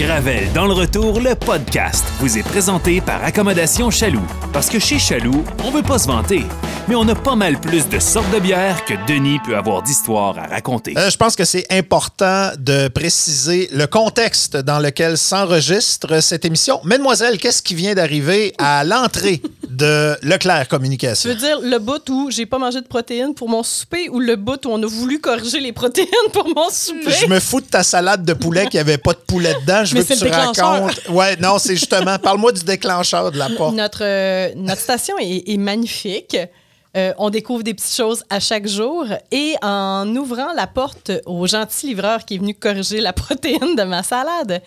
Gravel dans le retour, le podcast, vous est présenté par Accommodation Chaloux. Parce que chez Chaloux, on veut pas se vanter, mais on a pas mal plus de sortes de bières que Denis peut avoir d'histoires à raconter. Euh, je pense que c'est important de préciser le contexte dans lequel s'enregistre cette émission. Mademoiselle, qu'est-ce qui vient d'arriver à l'entrée de Leclerc Communication? veux dire le bout où j'ai pas mangé de protéines pour mon souper ou le bout où on a voulu corriger les protéines pour mon souper? Je me fous de ta salade de poulet qui avait pas de poulet dedans. Je Mais veux que c'est tu le déclencheur. racontes. Ouais, non, c'est justement. Parle-moi du déclencheur de la porte. Notre, euh, notre station est, est magnifique. Euh, on découvre des petites choses à chaque jour. Et en ouvrant la porte au gentil livreur qui est venu corriger la protéine de ma salade,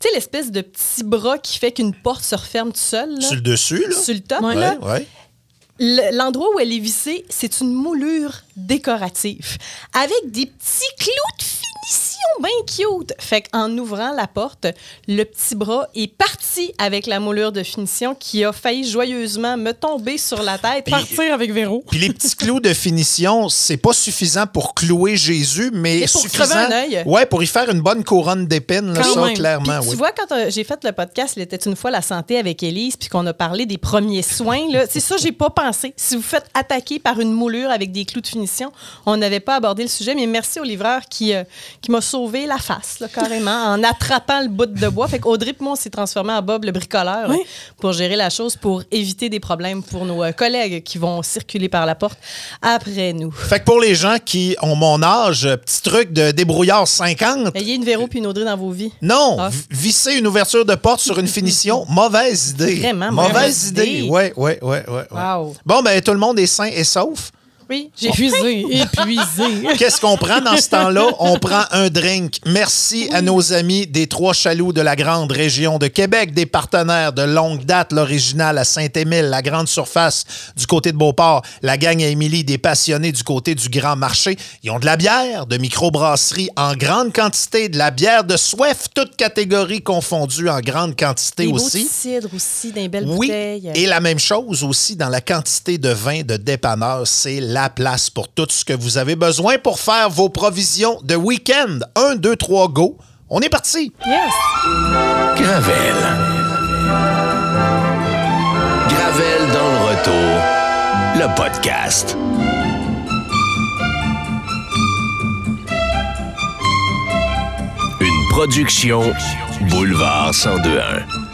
tu sais, l'espèce de petit bras qui fait qu'une porte se referme tout seul, là, Sur le dessus, là? sur le top, Ouais, là, ouais. L'endroit où elle est vissée, c'est une moulure décorative avec des petits clous de finition bien cute. Fait qu'en ouvrant la porte, le petit bras est parti avec la moulure de finition qui a failli joyeusement me tomber sur la tête. Partir avec Véro. Puis les petits clous de finition, c'est pas suffisant pour clouer Jésus, mais, Mais pour suffisant. crever un œil. Ouais, pour y faire une bonne couronne d'épines, là, Quand ça, même. clairement, oui. Tu vois, quand euh, j'ai fait le podcast, il était une fois la santé avec Élise, puis qu'on a parlé des premiers soins, là, c'est ça, j'ai pas pensé. Si vous faites attaquer par une moulure avec des clous de finition, on n'avait pas abordé le sujet, mais merci au livreur qui, euh, qui m'a sauvé la face, là, carrément, en attrapant le bout de bois. Fait qu'Audrey et moi, on s'est transformé en Bob le bricoleur Oui. pour gérer la chose, pour éviter des problèmes pour nos euh, collègues qui vont circuler par la porte après nous. Fait que pour les gens qui ont mon âge, euh, petit truc de débrouillard 50. Ayez une Véro puis une Audrey dans vos vies. Non, Ah. visser une ouverture de porte sur une finition, mauvaise idée. Vraiment mauvaise mauvaise idée. idée. Ouais, ouais, ouais, ouais. ouais. Wow. Bon, ben tout le monde est sain et sauf. Oui, j'ai Épuisé, épuisé. Qu'est-ce qu'on prend dans ce temps-là? On prend un drink. Merci à nos amis des Trois Chaloux de la grande région de Québec, des partenaires de longue date, l'original à Saint-Émile, la grande surface du côté de Beauport, la gang à Émilie, des passionnés du côté du Grand Marché. Ils ont de la bière, de microbrasserie en grande quantité, de la bière de soif, toutes catégories confondues en grande quantité Des aussi. cidres aussi, les belles Oui, bouteilles. et la même chose aussi dans la quantité de vin de dépanneur. C'est la place pour tout ce que vous avez besoin pour faire vos provisions de week-end. Un, deux, trois, go. On est parti. Yes! Gravel. Gravel dans le retour, le podcast. Une production Boulevard 1021.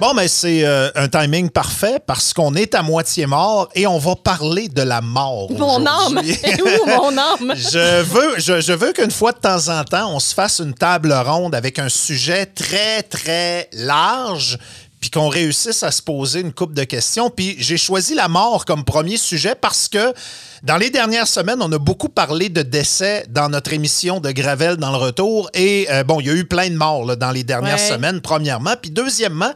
Bon, mais c'est euh, un timing parfait parce qu'on est à moitié mort et on va parler de la mort. Mon âme! aujourd'hui. Où mon âme? Je veux, je, je veux qu'une fois de temps en temps, on se fasse une table ronde avec un sujet très, très large, puis qu'on réussisse à se poser une coupe de questions. Puis j'ai choisi la mort comme premier sujet parce que dans les dernières semaines, on a beaucoup parlé de décès dans notre émission de Gravel dans le retour. Et euh, bon, il y a eu plein de morts là, dans les dernières Ouais. semaines, premièrement. Puis deuxièmement,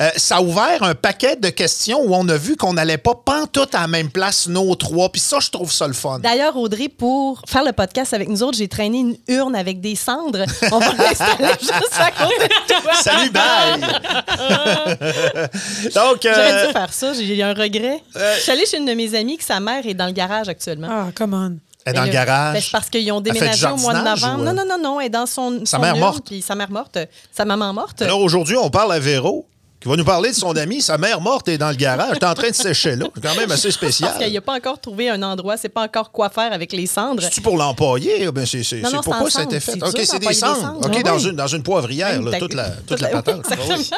euh, ça a ouvert un paquet de questions où on a vu qu'on n'allait pas pantoute à la même place, nos trois. Puis ça, je trouve ça le fun. D'ailleurs, Audrey, pour faire le podcast avec nous autres, j'ai traîné une urne avec des cendres. On va l'installer juste à côté de toi. Salut, bye! Donc, euh, J'aurais dû faire ça, j'ai eu un regret. Je suis allée chez une de mes amies que sa mère est dans le garage actuellement. Ah, come on. elle est dans le garage. ben, c'est parce qu'ils ont déménagé au mois de novembre. ou, euh? Non, non, non, non, elle est dans son. Sa son mère urne, morte. Puis sa mère morte. Sa maman morte. Alors aujourd'hui, on parle à Véro, qui va nous parler de son ami. Sa mère morte est dans le garage. T'es en train de sécher là. C'est quand même assez spécial. Parce qu'il n'a pas encore trouvé un endroit, c'est pas encore quoi faire avec les cendres. C'est-tu pour l'empailler? Ben, c'est c'est- Non, c'est non, c'est pourquoi ça a été fait? OK, C'est des cendres. OK, dans, oui. une, dans une poivrière, là, toute la, toute la oui, patente. Oui.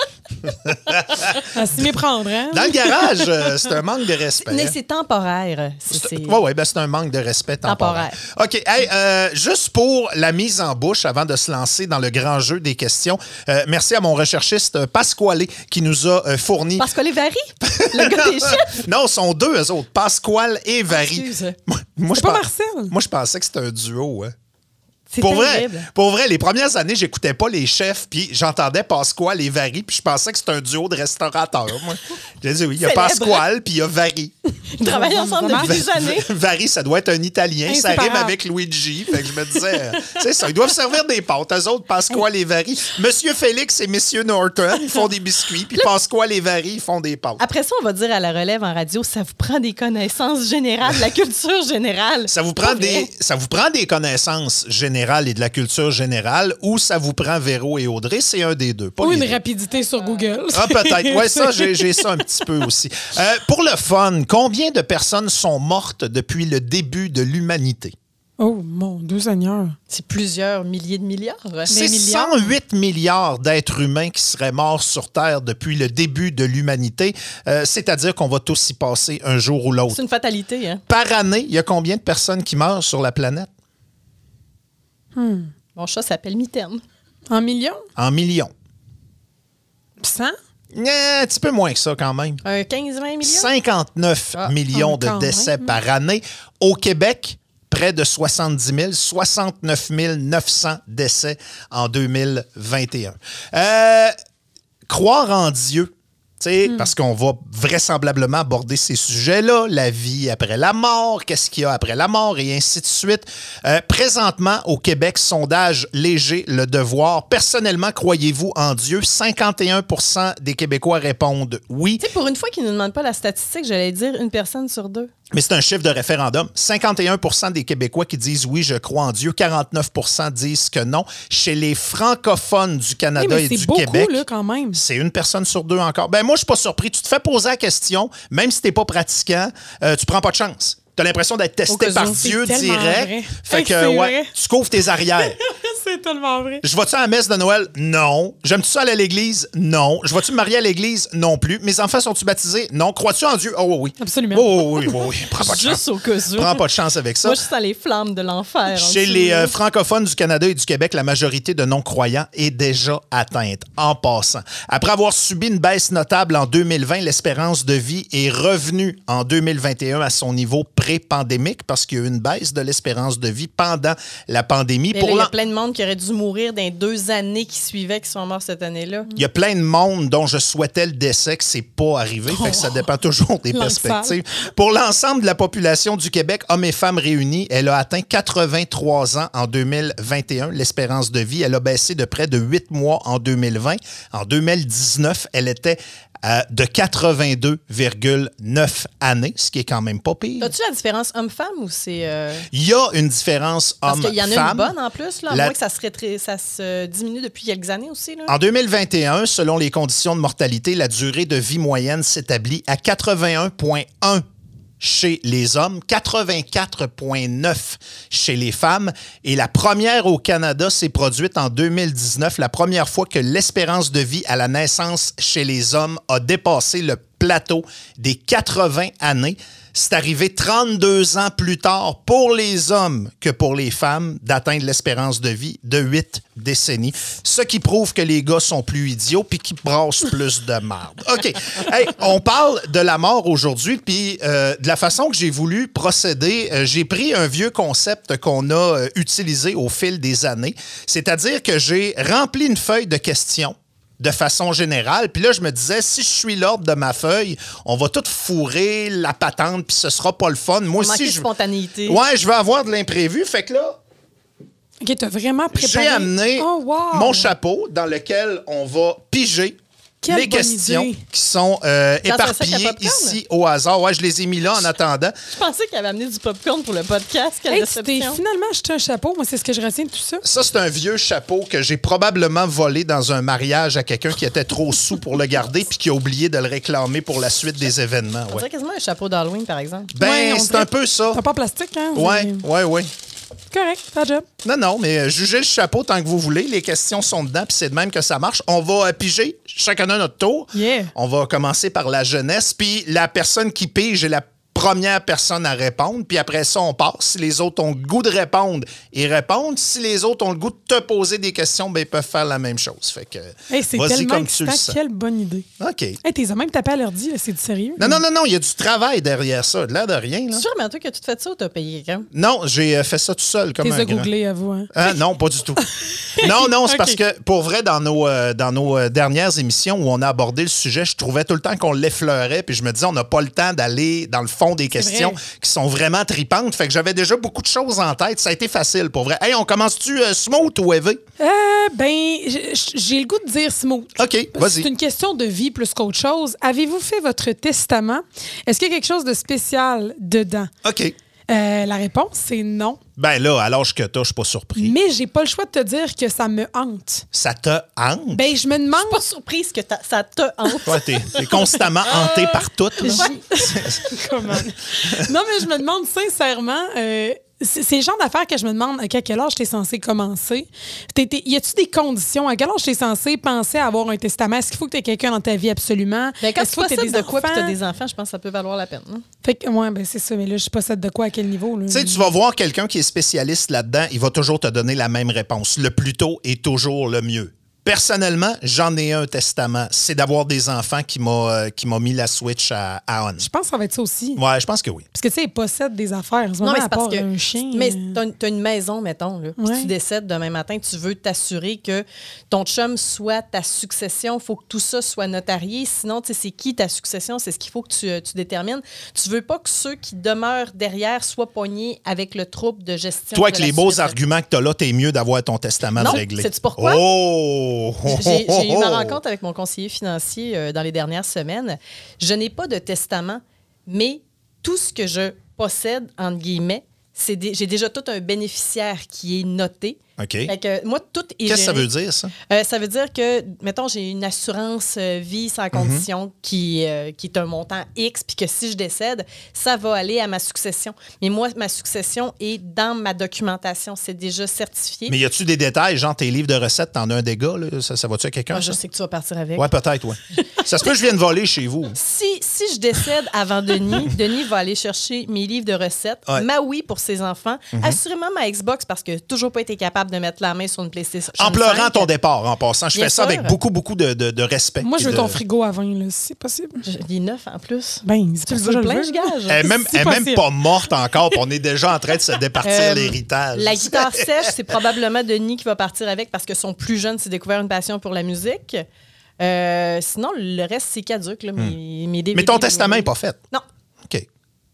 À s'y méprendre, hein? Dans le garage, euh, c'est un manque de respect. Mais hein? c'est temporaire. Oui, ouais, ben c'est un manque de respect temporaire. Temporaire. OK. hey, euh, juste pour la mise en bouche avant de se lancer dans le grand jeu des questions, euh, merci à mon recherchiste Pasquale qui nous a euh, fourni. Parce que les varie, le gars des chiffres? Non, sont deux, eux autres. Pasquale et Vary. Excuse. Moi, moi, je C'est pas Marcel? Moi, je pensais que c'était un duo. Hein. Pour vrai, pour vrai, les premières années, j'écoutais pas les chefs, puis j'entendais Pasquale et Vary, puis je pensais que c'était un duo de restaurateurs. Moi, j'ai dit oui, il y a. Pasquale, puis il y a Vary. Ils travaillent ensemble depuis des années. Vary, ça doit être un Italien, ça rime avec Luigi. Fait que je me disais, euh, c'est ça, ils doivent servir des pâtes. Eux autres, Pasquale et Vary. Monsieur Félix et Monsieur Norton, ils font des biscuits, puis Pasquale et Vary, ils font des pâtes. Après ça, on va dire à la relève en radio, ça vous prend des connaissances générales, de la culture générale. Ça vous, prend des, ça vous prend des connaissances générales et de la culture générale ou ça vous prend Véro et Audrey? C'est un des deux. Pas Ou une deux. rapidité sur Google. Ah, peut-être. Oui, ça, j'ai ça un petit peu aussi. Euh, pour le fun, combien de personnes sont mortes depuis le début de l'humanité? Oh, mon Dieu Seigneur. C'est plusieurs milliers de milliards. C'est milliards? 108 milliards d'êtres humains qui seraient morts sur Terre depuis le début de l'humanité. Euh, C'est-à-dire qu'on va tous y passer un jour ou l'autre. C'est une fatalité. Hein? Par année, il y a combien de personnes qui meurent sur la planète? Mon chat s'appelle Mitaine. En millions? En millions. 100? Eh, Un petit peu moins que ça quand même. Un 15-20 millions? 59 Ah, millions ah, de décès même. par année. Au Québec, près de 70 000, 69 900 décès en 2021. Euh, croire en Dieu. Hmm. Parce qu'on va vraisemblablement aborder ces sujets-là, la vie après la mort, qu'est-ce qu'il y a après la mort et ainsi de suite. Euh, présentement, au Québec, sondage léger, le devoir. Personnellement, croyez-vous en Dieu? 51% des Québécois répondent oui. Tu sais, pour une fois qu'ils ne nous demandent pas la statistique, j'allais dire une personne sur deux. Mais c'est un chiffre de référendum. 51% des Québécois qui disent oui, je crois en Dieu. 49% disent que non. Chez les francophones du Oui, Canada mais et du beaucoup, Québec, là, quand même. c'est une personne sur deux encore. Ben moi, je suis pas surpris. Tu te fais poser la question, même si t'es pas pratiquant, euh, tu prends pas de chance. Tu as l'impression d'être testé par. Dieu direct. vrai. Fait que, ouais, vrai. tu couvres tes arrières. c'est tellement vrai. Je vais-tu à la messe de Noël? Non. J'aime-tu ça aller à l'église? Non. Je vais-tu me marier à l'église? Non plus. Mes enfants sont-tu baptisés? Non. Crois-tu en Dieu? Oh oui. Absolument. Oh oui, oui, oui. Prends pas de chance. Juste au cas où. Prends pas de chance avec ça. Moi, je suis dans les flammes de l'enfer. en Chez les euh, francophones du Canada et du Québec, la majorité de non-croyants est déjà atteinte en passant. Après avoir subi une baisse notable en 2020, l'espérance de vie est revenue en 2021 à son niveau pré-pandémique parce qu'il y a eu une baisse de l'espérance de vie pendant la pandémie. Mais Pour là, il y a plein de monde qui aurait dû mourir dans les deux années qui suivaient, qui sont morts cette année-là. Il y a plein de monde dont je souhaitais le décès que c'est pas arrivé. Fait que ça dépend toujours des perspectives. Pour l'ensemble de la population du Québec, hommes et femmes réunis, elle a atteint 83 ans en 2021. L'espérance de vie, elle a baissé de près de 8 mois en 2020. En 2019, elle était euh, de 82,9 années, ce qui est quand même pas pire. As-tu la différence homme-femme ou c'est. euh, Il y a une différence Parce qu'il y en a une homme-femme. bonne en plus, là, La- moins que ça se, ça se diminue depuis quelques années aussi. Là. En 2021, selon les conditions de mortalité, la durée de vie moyenne s'établit à 81,1 chez les hommes, 84,9 chez les femmes. Et la première au Canada s'est produite en 2019, la première fois que l'espérance de vie à la naissance chez les hommes a dépassé le plateau des 80 années. C'est arrivé 32 ans plus tard pour les hommes que pour les femmes d'atteindre l'espérance de vie de 8 décennies. Ce qui prouve que les gars sont plus idiots puis qu'ils brassent plus de merde. OK. Hey, on parle de la mort aujourd'hui puis euh, de la façon que j'ai voulu procéder, euh, j'ai pris un vieux concept qu'on a euh, utilisé au fil des années. C'est-à-dire que j'ai rempli une feuille de questions de façon générale. Puis là, je me disais, si je suis l'ordre de ma feuille, on va tout fourrer la patente, puis ce sera pas le fun. Moi aussi, de je... spontanéité. Ouais, je vais avoir de l'imprévu. Fait que là, OK, t'as vraiment préparé. j'ai amené Oh, wow. mon chapeau dans lequel on va piger Quelle les questions idée. qui sont euh, éparpillées ici au hasard. Ouais, je les ai mis là en attendant. Je pensais qu'il avait amené du popcorn pour le podcast. Quelle Hey, finalement acheté un chapeau. Moi, c'est ce que je retiens de tout ça. Ça, c'est un vieux chapeau que j'ai probablement volé dans un mariage à quelqu'un qui était trop sous pour le garder puis qui a oublié de le réclamer pour la suite des événements. On ouais. dirait quasiment un chapeau d'Halloween, par exemple. Ben, Ouais, on c'est un peu ça. T'as pas en plastique, hein? Ouais, ouais, ouais. Correct, pas de job. Non, non, mais euh, jugez le chapeau tant que vous voulez. Les questions sont dedans, puis c'est de même que ça marche. On va euh, piger chacun à notre tour. Yeah. On va commencer par la jeunesse, puis la personne qui pige est la première personne à répondre, puis après ça, on passe. Si les autres ont le goût de répondre, ils répondent. Si les autres ont le goût de te poser des questions, ben, ils peuvent faire la même chose. Fait que, Hey, c'est vas-y tellement comme tu le sens. Quelle bonne idée. OK. Hey, t'es même tapé à l'ordi, là, c'est du sérieux. Non, non, non, non, il y a du travail derrière ça. De l'air de rien, là. C'est sûr, mais toi, que tu te fait ça ou t'as payé quelqu'un? Non, j'ai euh, fait ça tout seul, comme T'es un grand. googlé à vous. Hein? Hein? Non, pas du tout. non, non, c'est parce que, pour vrai, dans nos, euh, dans nos euh, dernières émissions où on a abordé le sujet, je trouvais tout le temps qu'on l'effleurait, puis je me disais, on n'a pas le temps d'aller dans le fond des questions vrai. qui sont vraiment tripantes. Fait que j'avais déjà beaucoup de choses en tête. Ça a été facile, pour vrai. Hey, on commence-tu euh, smooth ou élevé? Euh, ben, j'ai le goût de dire smooth. OK, vas-y. C'est une question de vie plus qu'autre chose. Avez-vous fait votre testament? Est-ce qu'il y a quelque chose de spécial dedans? OK. Euh, la réponse, c'est non. Ben là, à l'âge que t'as, je suis pas surpris. Mais j'ai pas le choix de te dire que ça me hante. Ça te hante? Ben, je me Je demande. suis pas surprise que t'as- ça te hante. Ouais, t'es t'es constamment hanté par tout. Comment? non, mais je me demande sincèrement. euh, c'est le genre d'affaires que je me demande à quel âge tu es censé commencer? T'es- t'es- y a-tu des conditions? À quel âge tu es censé penser à avoir un testament? Est-ce qu'il faut que tu aies quelqu'un dans ta vie absolument? Ben, quand Est-ce tu que t'aies possèdes de quoi puis t'as enfants? des enfants, je pense que ça peut valoir la peine. hein. Fait que, ouais, ben c'est ça. Mais là, je possède de quoi à quel niveau? Tu sais, tu vas voir quelqu'un qui est spécialiste là-dedans, il va toujours te donner la même réponse. Le plus tôt est toujours le mieux. Personnellement, j'en ai un testament. C'est d'avoir des enfants qui m'a euh, qui m'a mis la switch à, à on. Je pense que ça va être ça aussi. Ouais, je pense que oui. Parce que, tu sais, ils possèdent des affaires. En ce Non, moment, mais à parce que. un chien. Mais euh, t'as une, t'as maison, mettons, là. Puis Ouais. tu décèdes demain matin, tu veux t'assurer que ton chum soit ta succession. Il faut que tout ça soit notarié. Sinon, tu sais, c'est qui ta succession? C'est ce qu'il faut que tu, euh, tu détermines. Tu veux pas que ceux qui demeurent derrière soient pognés avec le trouble de gestion. Toi, de avec la les beaux arguments que tu as là, t'es mieux d'avoir ton testament Non, réglé. sais-tu pourquoi? Oh! J'ai eu ma rencontre avec mon conseiller financier euh, dans les dernières semaines. Je n'ai pas de testament, mais tout ce que je possède, entre guillemets, j'ai déjà tout un bénéficiaire qui est noté. OK. Fait que moi, tout est Qu'est-ce que ça veut dire, ça? Euh, ça veut dire que, mettons, j'ai une assurance euh, vie sans Mhm. condition qui, euh, qui est un montant X, puis que si je décède, ça va aller à ma succession. Mais moi, ma succession est dans ma documentation. C'est déjà certifié. Mais y a-tu des détails, genre tes livres de recettes, t'en as un dégât, là? Ça, ça va-tu à quelqu'un? Ah, je sais que tu vas partir avec. Ouais, peut-être, ouais. ça se peut que je vienne voler chez vous. Si, si je décède avant Denis, Denis va aller chercher mes livres de recettes, Ouais. Mhm. ma Wii pour ses enfants, assurément ma Xbox parce que toujours pas été capable de mettre la main sur une PlayStation. En pleurant 5. ton départ, en passant. Je Bien fais ça sûr. avec beaucoup, beaucoup de, de- de respect. Moi, je veux de- ton frigo à vin, là, si c'est possible. Il est neuf en plus. Ben, c'est Tu le veux plein, veux. je gage? Elle est même, Si elle est même possible. pas morte encore, puis on est déjà en train de se départir Euh, l'héritage. La guitare sèche, c'est probablement Denis qui va partir avec parce que son plus jeune s'est découvert une passion pour la musique. Euh, sinon, le reste, c'est caduque. Là, mes, mes DVD, Hmm. Mais ton testament n'est pas fait. Non.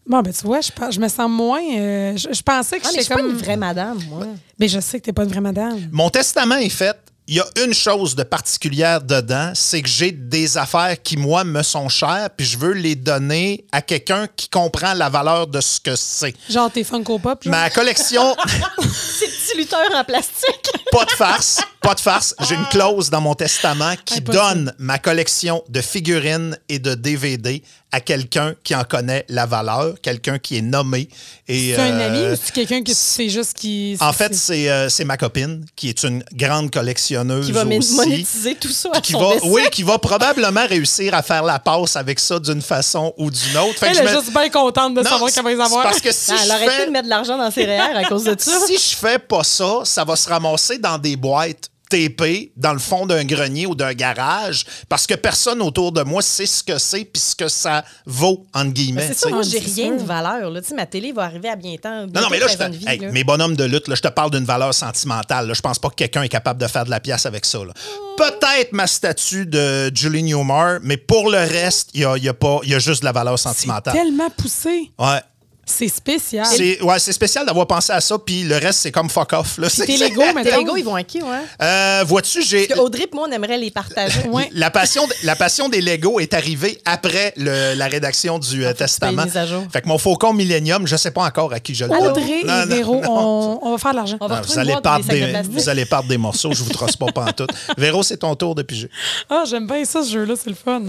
Bon, ben, tu vois, je, je me sens moins. euh, je, je pensais que Ah, je j'étais suis pas comme. une vraie madame, moi. Mais je sais que t'es pas une vraie madame. Mon testament est fait. Il y a une chose de particulière dedans, c'est que j'ai des affaires qui, moi, me sont chères, puis je veux les donner à quelqu'un qui comprend la valeur de ce que c'est. Genre, t'es Funko Pop. genre? Ma collection, Ces petits lutteurs en plastique. pas de farce, pas de farce. J'ai une clause dans mon testament qui Impossible. donne ma collection de figurines et de DVD à quelqu'un qui en connaît la valeur, quelqu'un qui est nommé. et, C'est un euh, ami ou c'est quelqu'un que c'est juste qui. En fait, c'est euh, c'est ma copine qui est une grande collectionneuse qui va aussi. monétiser tout ça à qui son va, oui, qui va probablement réussir à faire la passe avec ça d'une façon ou d'une autre. Fait que Elle je est me- juste bien contente de Non, savoir qu'elle va les avoir. Parce que si elle aurait pu de mettre de l'argent dans ses REER à cause de ça. si je fais pas ça, ça va se ramasser dans des boîtes TP dans le fond d'un grenier ou d'un garage parce que personne autour de moi sait ce que c'est puis ce que ça vaut entre guillemets. C'est ça, moi, j'ai rien de valeur. Là. Ma télé va arriver à bien temps. Non, non, mais là, je bientôt te, 13 ans de vie, hey, là. mes bonhommes de lutte, là, je te parle d'une valeur sentimentale. là. Je pense pas que quelqu'un est capable de faire de la pièce avec ça. là. Peut-être ma statue de Julie Newmar, mais pour le reste, il y a, y a pas, il y a juste de la valeur C'est sentimentale. tellement poussé. Ouais. C'est spécial. C'est ouais, c'est spécial d'avoir pensé à ça, puis le reste, c'est comme fuck off. Là. C'est- tes Lego, Tes. Lego, ils vont à qui, ouais? Euh, Vois-tu, j'ai. Parce que Audrey et moi, on aimerait les partager. Ouais. La passion, la passion des Lego est arrivée après le- la rédaction du euh, testament. payes une mise à jour. Fait que mon Faucon Millennium, je sais pas encore à qui je le donne. Audrey Non, et non, Véro, non. on, on va faire de l'argent. On va retrouver vous, allez perdre des sacs des, de plastique. vous allez perdre des morceaux, je vous trosse pas pantoute. Véro, c'est ton tour de piger. Ah, j'aime bien ça, ce jeu-là, c'est le fun.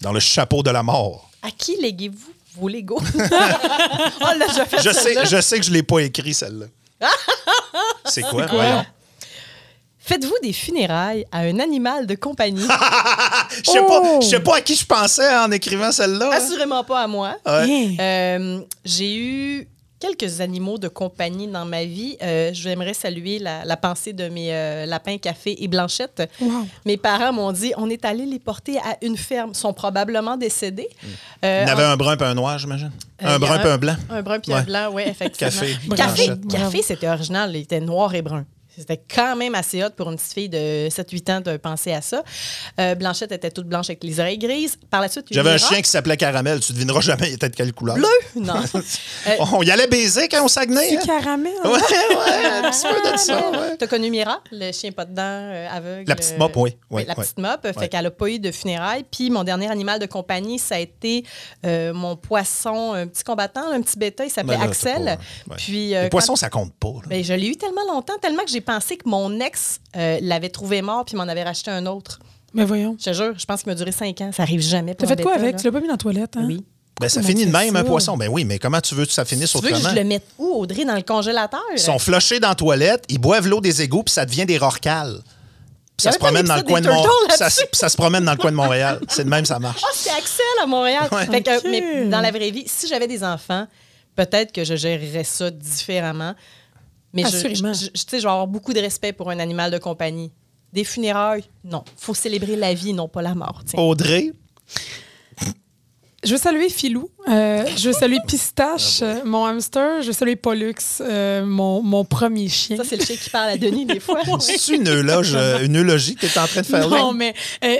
Dans le chapeau de la mort. À qui léguez-vous vos Legos? oh je sais, je sais que je l'ai pas écrit, celle-là. C'est quoi, voyons? Faites-vous des funérailles à un animal de compagnie? Je sais Oh! sais pas à qui je pensais en écrivant celle-là. hein. Assurément pas à moi. Ouais. Euh, J'ai eu quelques animaux de compagnie dans ma vie. Euh, J'aimerais saluer la, la pensée de mes euh, lapins café et blanchette. Wow. Mes parents m'ont dit on est allé les porter à une ferme. Ils sont probablement décédés. Euh, Il y en avait un brun et un noir, j'imagine. Euh, un brun et un blanc. Un brun puis Ouais. un blanc, oui, effectivement. Café, Café, café c'était original. Il était noir et brun. C'était quand même assez hot pour une petite fille de 7-8 ans de penser à ça. Euh, Blanchette était toute blanche avec les oreilles grises. Par la suite, a J'avais un chien qui s'appelait Caramel. Tu devineras jamais il était de quelle couleur. Bleu? Non. Euh, On y allait baiser quand on Saguenay. C'est hein? caramel. Ouais, ouais, un petit peu de ça, ouais. T'as connu Mira, le chien pas de dents, euh, aveugle. La petite mop, oui. la petite mop. Ouais. Fait qu'elle n'a pas eu de funérailles. Puis mon dernier animal de compagnie, ça a été euh, mon poisson, un petit combattant, un petit bêta. Il s'appelait Ben Axel. c'est pas- ouais. Puis, euh, Les poissons, quand- ça compte pas. là. Ben, je l'ai eu tellement longtemps, tellement que j'ai pensé que mon ex euh, l'avait trouvé mort puis m'en avait racheté un autre. Mais voyons. Je te jure, je pense qu'il m'a duré cinq ans. Ça arrive jamais. T'as fait quoi bêta, avec? là. Tu l'as pas mis dans la toilette, hein? Oui. Ben, ça finit de même, un poisson. Ben oui, mais comment tu veux que ça finisse Tu veux que je le mette où, Audrey, dans le congélateur? Ils sont flushés dans la toilette, ils boivent l'eau des égouts, puis ça devient des rorcales. Puis ça se promène dans le coin de Montréal. Ça, se- ça se promène dans le coin de Montréal. C'est de même, ça marche. Ah, c'est Axel à Montréal. Ouais. Fait que, Ok. Mais dans la vraie vie, si j'avais des enfants, peut-être que je gérerais ça différemment. Mais je, je, Assurément. je- tu sais, je vais avoir beaucoup de respect pour un animal de compagnie. Des funérailles, non. faut célébrer la vie, non pas la mort. tiens. Audrey, Je veux saluer Filou. Euh, je veux saluer Pistache, Ah, euh, mon hamster. Je veux saluer Pollux, euh, mon, mon premier chien. Ça, c'est le chien qui parle à Denis des fois. c'est une euh, une eulogie que tu es en train de faire là? Non, mais euh,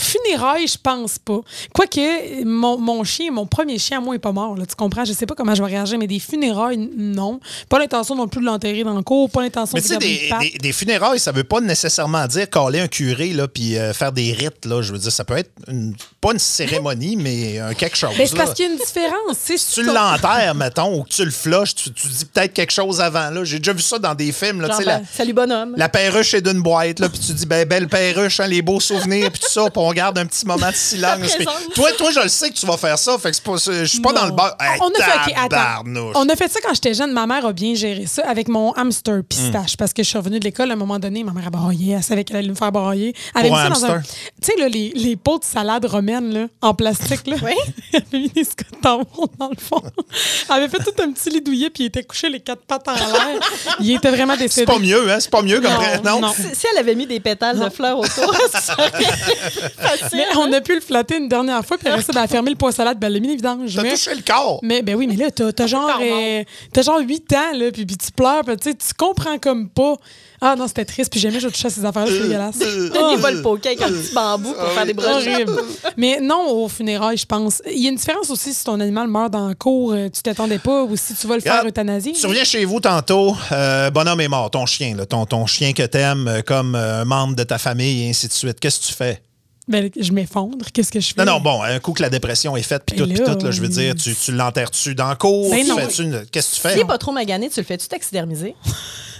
funérailles, je pense pas. Quoique, mon, mon chien, mon premier chien, à moi, est pas mort. Là, tu comprends? Je sais pas comment je vais réagir, mais des funérailles, non. Pas l'intention non plus de l'enterrer dans le cours, pas l'intention Mais de tu sais, lui des, des- des funérailles, ça veut pas nécessairement dire caler un curé là, puis euh, faire des rites. Là. Je veux dire, ça peut être une- pas une cérémonie, mais un quelque chose. Ben, c'est parce qu'il y a une différence. Si tu l'enterres, mettons, ou que tu le flushes, tu, tu dis peut-être quelque chose avant. là. J'ai déjà vu ça dans des films. Là, Genre, la, ben, Salut, bonhomme. la perruche est d'une boîte, là, puis tu dis, ben, belle perruche, hein, les beaux souvenirs, puis tout ça, puis on garde un petit moment de silence. Présence. toi, toi, je le sais que tu vas faire ça, fait que c'est pas, c'est- je suis pas Non. dans le bar. Hey, on, a fait, ok, attends. tabarnouche. on a fait ça quand j'étais jeune. Ma mère a bien géré ça avec mon hamster pistache. Parce que je suis revenue de l'école à un moment donné, ma mère a braillé. Elle savait qu'elle allait me faire brailler. Elle avait mis un ça dans hamster? Tu sais, là, les, les pots de salade romaine là, en plastique. Là. Oui. Elle avait mis des scottes dans le fond. Elle avait fait tout un petit lit douillet puis il était couché les quatre pattes en l'air. Il était vraiment C'est décédé. pas mieux, hein? C'est pas mieux comme Non, vrai- non? Si, si elle avait mis des pétales de fleurs autour, ça aurait facile. Mais on a pu le flatter une dernière fois, puis après ça, ben, elle a fermé le à salade, ben, elle l'a mis vidanges. T'as Mais- touché le corps. Mais ben oui, mais là, t'as, t'as genre, euh, t'as genre 8 ans, là, puis, puis tu pleures, puis tu sais, tu comprends comme pas. Ah non, c'était triste, puis jamais je touchais à ces affaires-là, c'est dégueulasse. Denis va le poker avec un petit bambou pour faire des brochettes. Mais non, au funérailles, je pense. Il y a une différence aussi si ton animal meurt dans le cours, euh, tu t'attendais pas, ou si tu vas le faire euthanasier. Tu reviens chez vous tantôt, euh, bonhomme est mort, ton chien, là, ton, ton chien que t'aimes euh, comme euh, un membre de ta famille et ainsi de suite. Qu'est-ce que tu fais? Ben, je m'effondre. Qu'est-ce que je fais? Non, non, bon, un coup que la dépression est faite, puis Ben tout, puis tout, là, je veux dire, tu, tu l'enterres-tu dans le cours? Ben Tu non. fais-tu une- Qu'est-ce que tu fais? N'est pas trop magané, tu le fais-tu taxidermiser?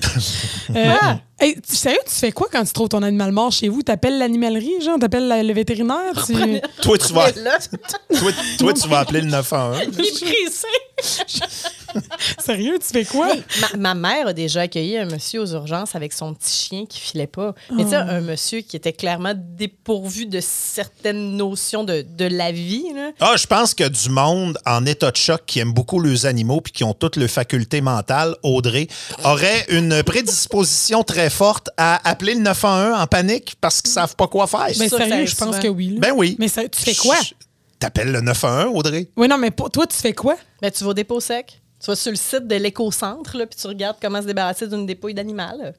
Euh, Ah! hey, tu- sérieux, tu fais quoi quand tu trouves ton animal mort chez vous? T'appelles l'animalerie, genre? T'appelles la- le vétérinaire? Tu... Toi, tu vas, toi, toi, tu vas appeler le 911. il est pressé. Sérieux, tu fais quoi? Ma, ma mère a déjà accueilli un monsieur aux urgences avec son petit chien qui filait pas. Mais tu sais, un monsieur qui était clairement dépourvu de certaines notions de, de la vie. Là. Ah, je pense que du monde en état de choc qui aime beaucoup les animaux puis qui ont toutes leurs facultés mentales, Audrey, aurait une prédisposition très forte à appeler le 911 en panique parce qu'ils savent pas quoi faire. Ben ça sérieux, arrive je pense souvent. que oui. là. Ben oui. Mais ça- tu fais quoi? T'appelles le 911, Audrey? Oui, non, mais pour- toi, tu fais quoi? Ben, tu vas au dépôt sec. Tu vas sur le site de l'éco-centre, là, puis tu regardes comment se débarrasser d'une dépouille d'animal.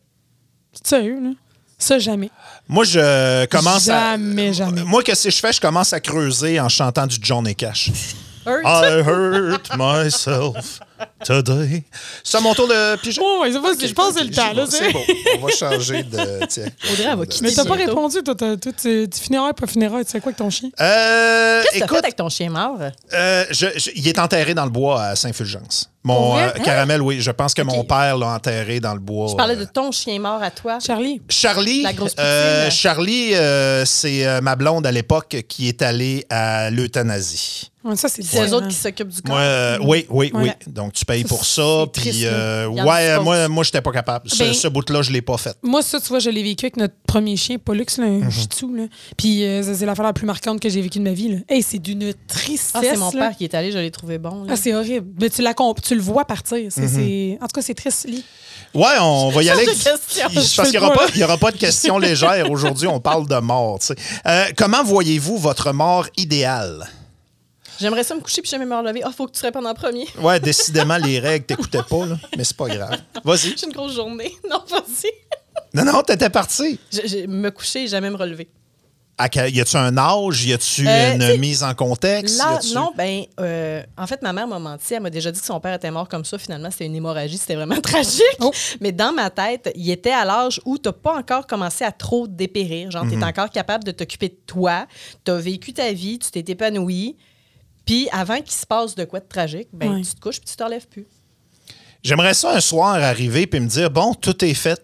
Tu sérieux, là? Ça, jamais. Moi, je commence Jamais, à. jamais. Moi, qu'est-ce que je fais? Je commence à creuser en chantant du Johnny Cash. Hurt. I hurt myself today. C'est mon tour de pigeon? Oh, ouais, c'est pas- je pense que c'est le temps, là. C'est c'est- bon. On va changer de. Tiens. Audrey, elle va quitter Mais t'as pas répondu, toi. tu, tu funérailles, pas funérailles. Tu fais quoi avec ton chien? Euh, Qu'est-ce que t'as fait avec ton chien mort? euh, je- je- il est enterré dans le bois à Saint-Fulgence. Mon euh, caramel, oui. Je pense que mon père l'a enterré dans le bois. Je parlais euh. de ton chien mort à toi. Charlie. Charlie, La grosse euh, poutine. Charlie, euh, c'est euh, ma blonde à l'époque qui est allée à l'euthanasie. Ouais, ça, c'est différent. autres qui s'occupent du corps. Euh, oui, oui, oui. Donc, tu payes pour ça. Puis, euh, ouais, moi, moi je n'étais pas capable. Ce, Ben- ce bout-là, je ne l'ai pas fait. Moi, ça, tu vois, je l'ai vécu avec notre premier chien, Pollux, là, un Shih là. Puis euh, c'est l'affaire la plus marquante que j'ai vécue de ma vie. Là. Hey, c'est d'une tristesse. Ah, c'est mon là. père qui est allé, je l'ai trouvé bon. là. Ah, c'est horrible. Mais tu, tu le vois partir. Mhm. En tout cas, c'est triste. Lee. Ouais, on va y aller. Je Parce qu'il n'y aura, pas, pas- il y aura pas de questions légères. Aujourd'hui, on parle de mort. Euh, comment voyez-vous votre mort idéale? J'aimerais ça me coucher puis jamais me relever. Ah, faut que tu répondes en premier. Ouais, décidément, les règles, t'écoutais pas, là. mais c'est pas grave. Vas-y. J'ai une grosse journée. Non, vas-y. Non, non, t'étais parti. Je- je- me coucher et jamais me relever. À quel- Y a-tu un âge? Y a-tu Euh, une mise en contexte? Là, non, ben, euh, en fait, ma mère m'a menti. Elle m'a déjà dit que son père était mort comme ça. Finalement, c'était une hémorragie. C'était vraiment tragique. Oh. Mais dans ma tête, il était à l'âge où tu n'as pas encore commencé à trop dépérir. Genre, tu Mhm. es encore capable de t'occuper de toi. Tu as vécu ta vie, tu t'es épanoui. Puis avant qu'il se passe de quoi de tragique, ben, Ouais. tu te couches puis tu te relèves plus. J'aimerais ça un soir arriver puis me dire bon, tout est fait,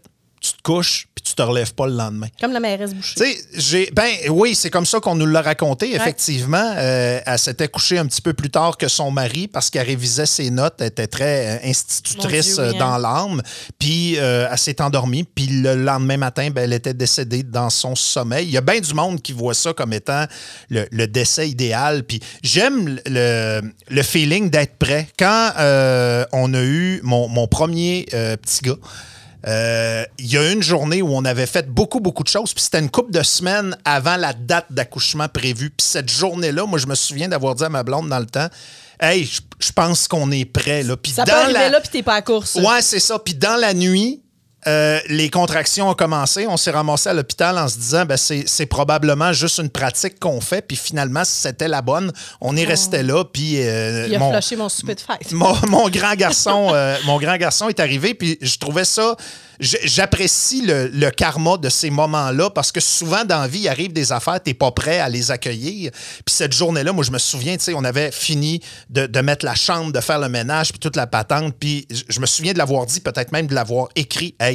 tu te couches puis tu te relèves pas le lendemain. Comme la mairesse Boucher. Tu sais, j'ai. Ben oui, c'est comme ça qu'on nous l'a raconté, effectivement. Euh, elle s'était couchée un petit peu plus tard que son mari parce qu'elle révisait ses notes. Elle était très euh, institutrice Dieu, euh, dans hein. l'âme. Puis euh, elle s'est endormie. Puis le lendemain matin, ben, elle était décédée dans son sommeil. Il y a bien du monde qui voit ça comme étant le, le décès idéal. Puis j'aime le, le feeling d'être prêt. Quand euh, on a eu mon, mon premier petit gars, euh, il y a une journée où on avait fait beaucoup, beaucoup de choses, puis c'était une couple de semaines avant la date d'accouchement prévue. Puis cette journée-là, moi, je me souviens d'avoir dit à ma blonde dans le temps, Hey, je- pense qu'on est prêt. Là. Puis ça peut dans arriver la... là puis t'es pas à course. Ouais, c'est ça. Puis dans la nuit, euh, les contractions ont commencé. On s'est ramassé à l'hôpital en se disant, ben, c'est probablement juste une pratique qu'on fait. Puis finalement, c'était la bonne. On est resté là. Puis euh, Il a mon- flashé mon souper de fête. mon, mon grand garçon, euh, mon grand garçon est arrivé, puis je trouvais ça. J'apprécie le, le karma de ces moments-là parce que souvent dans la vie, il arrive des affaires, t'es pas prêt à les accueillir. Puis cette journée-là, moi, je me souviens, tu sais, on avait fini de, de mettre la chambre, de faire le ménage, puis toute la patente. Puis je- je me souviens de l'avoir dit, peut-être même de l'avoir écrit. Hey,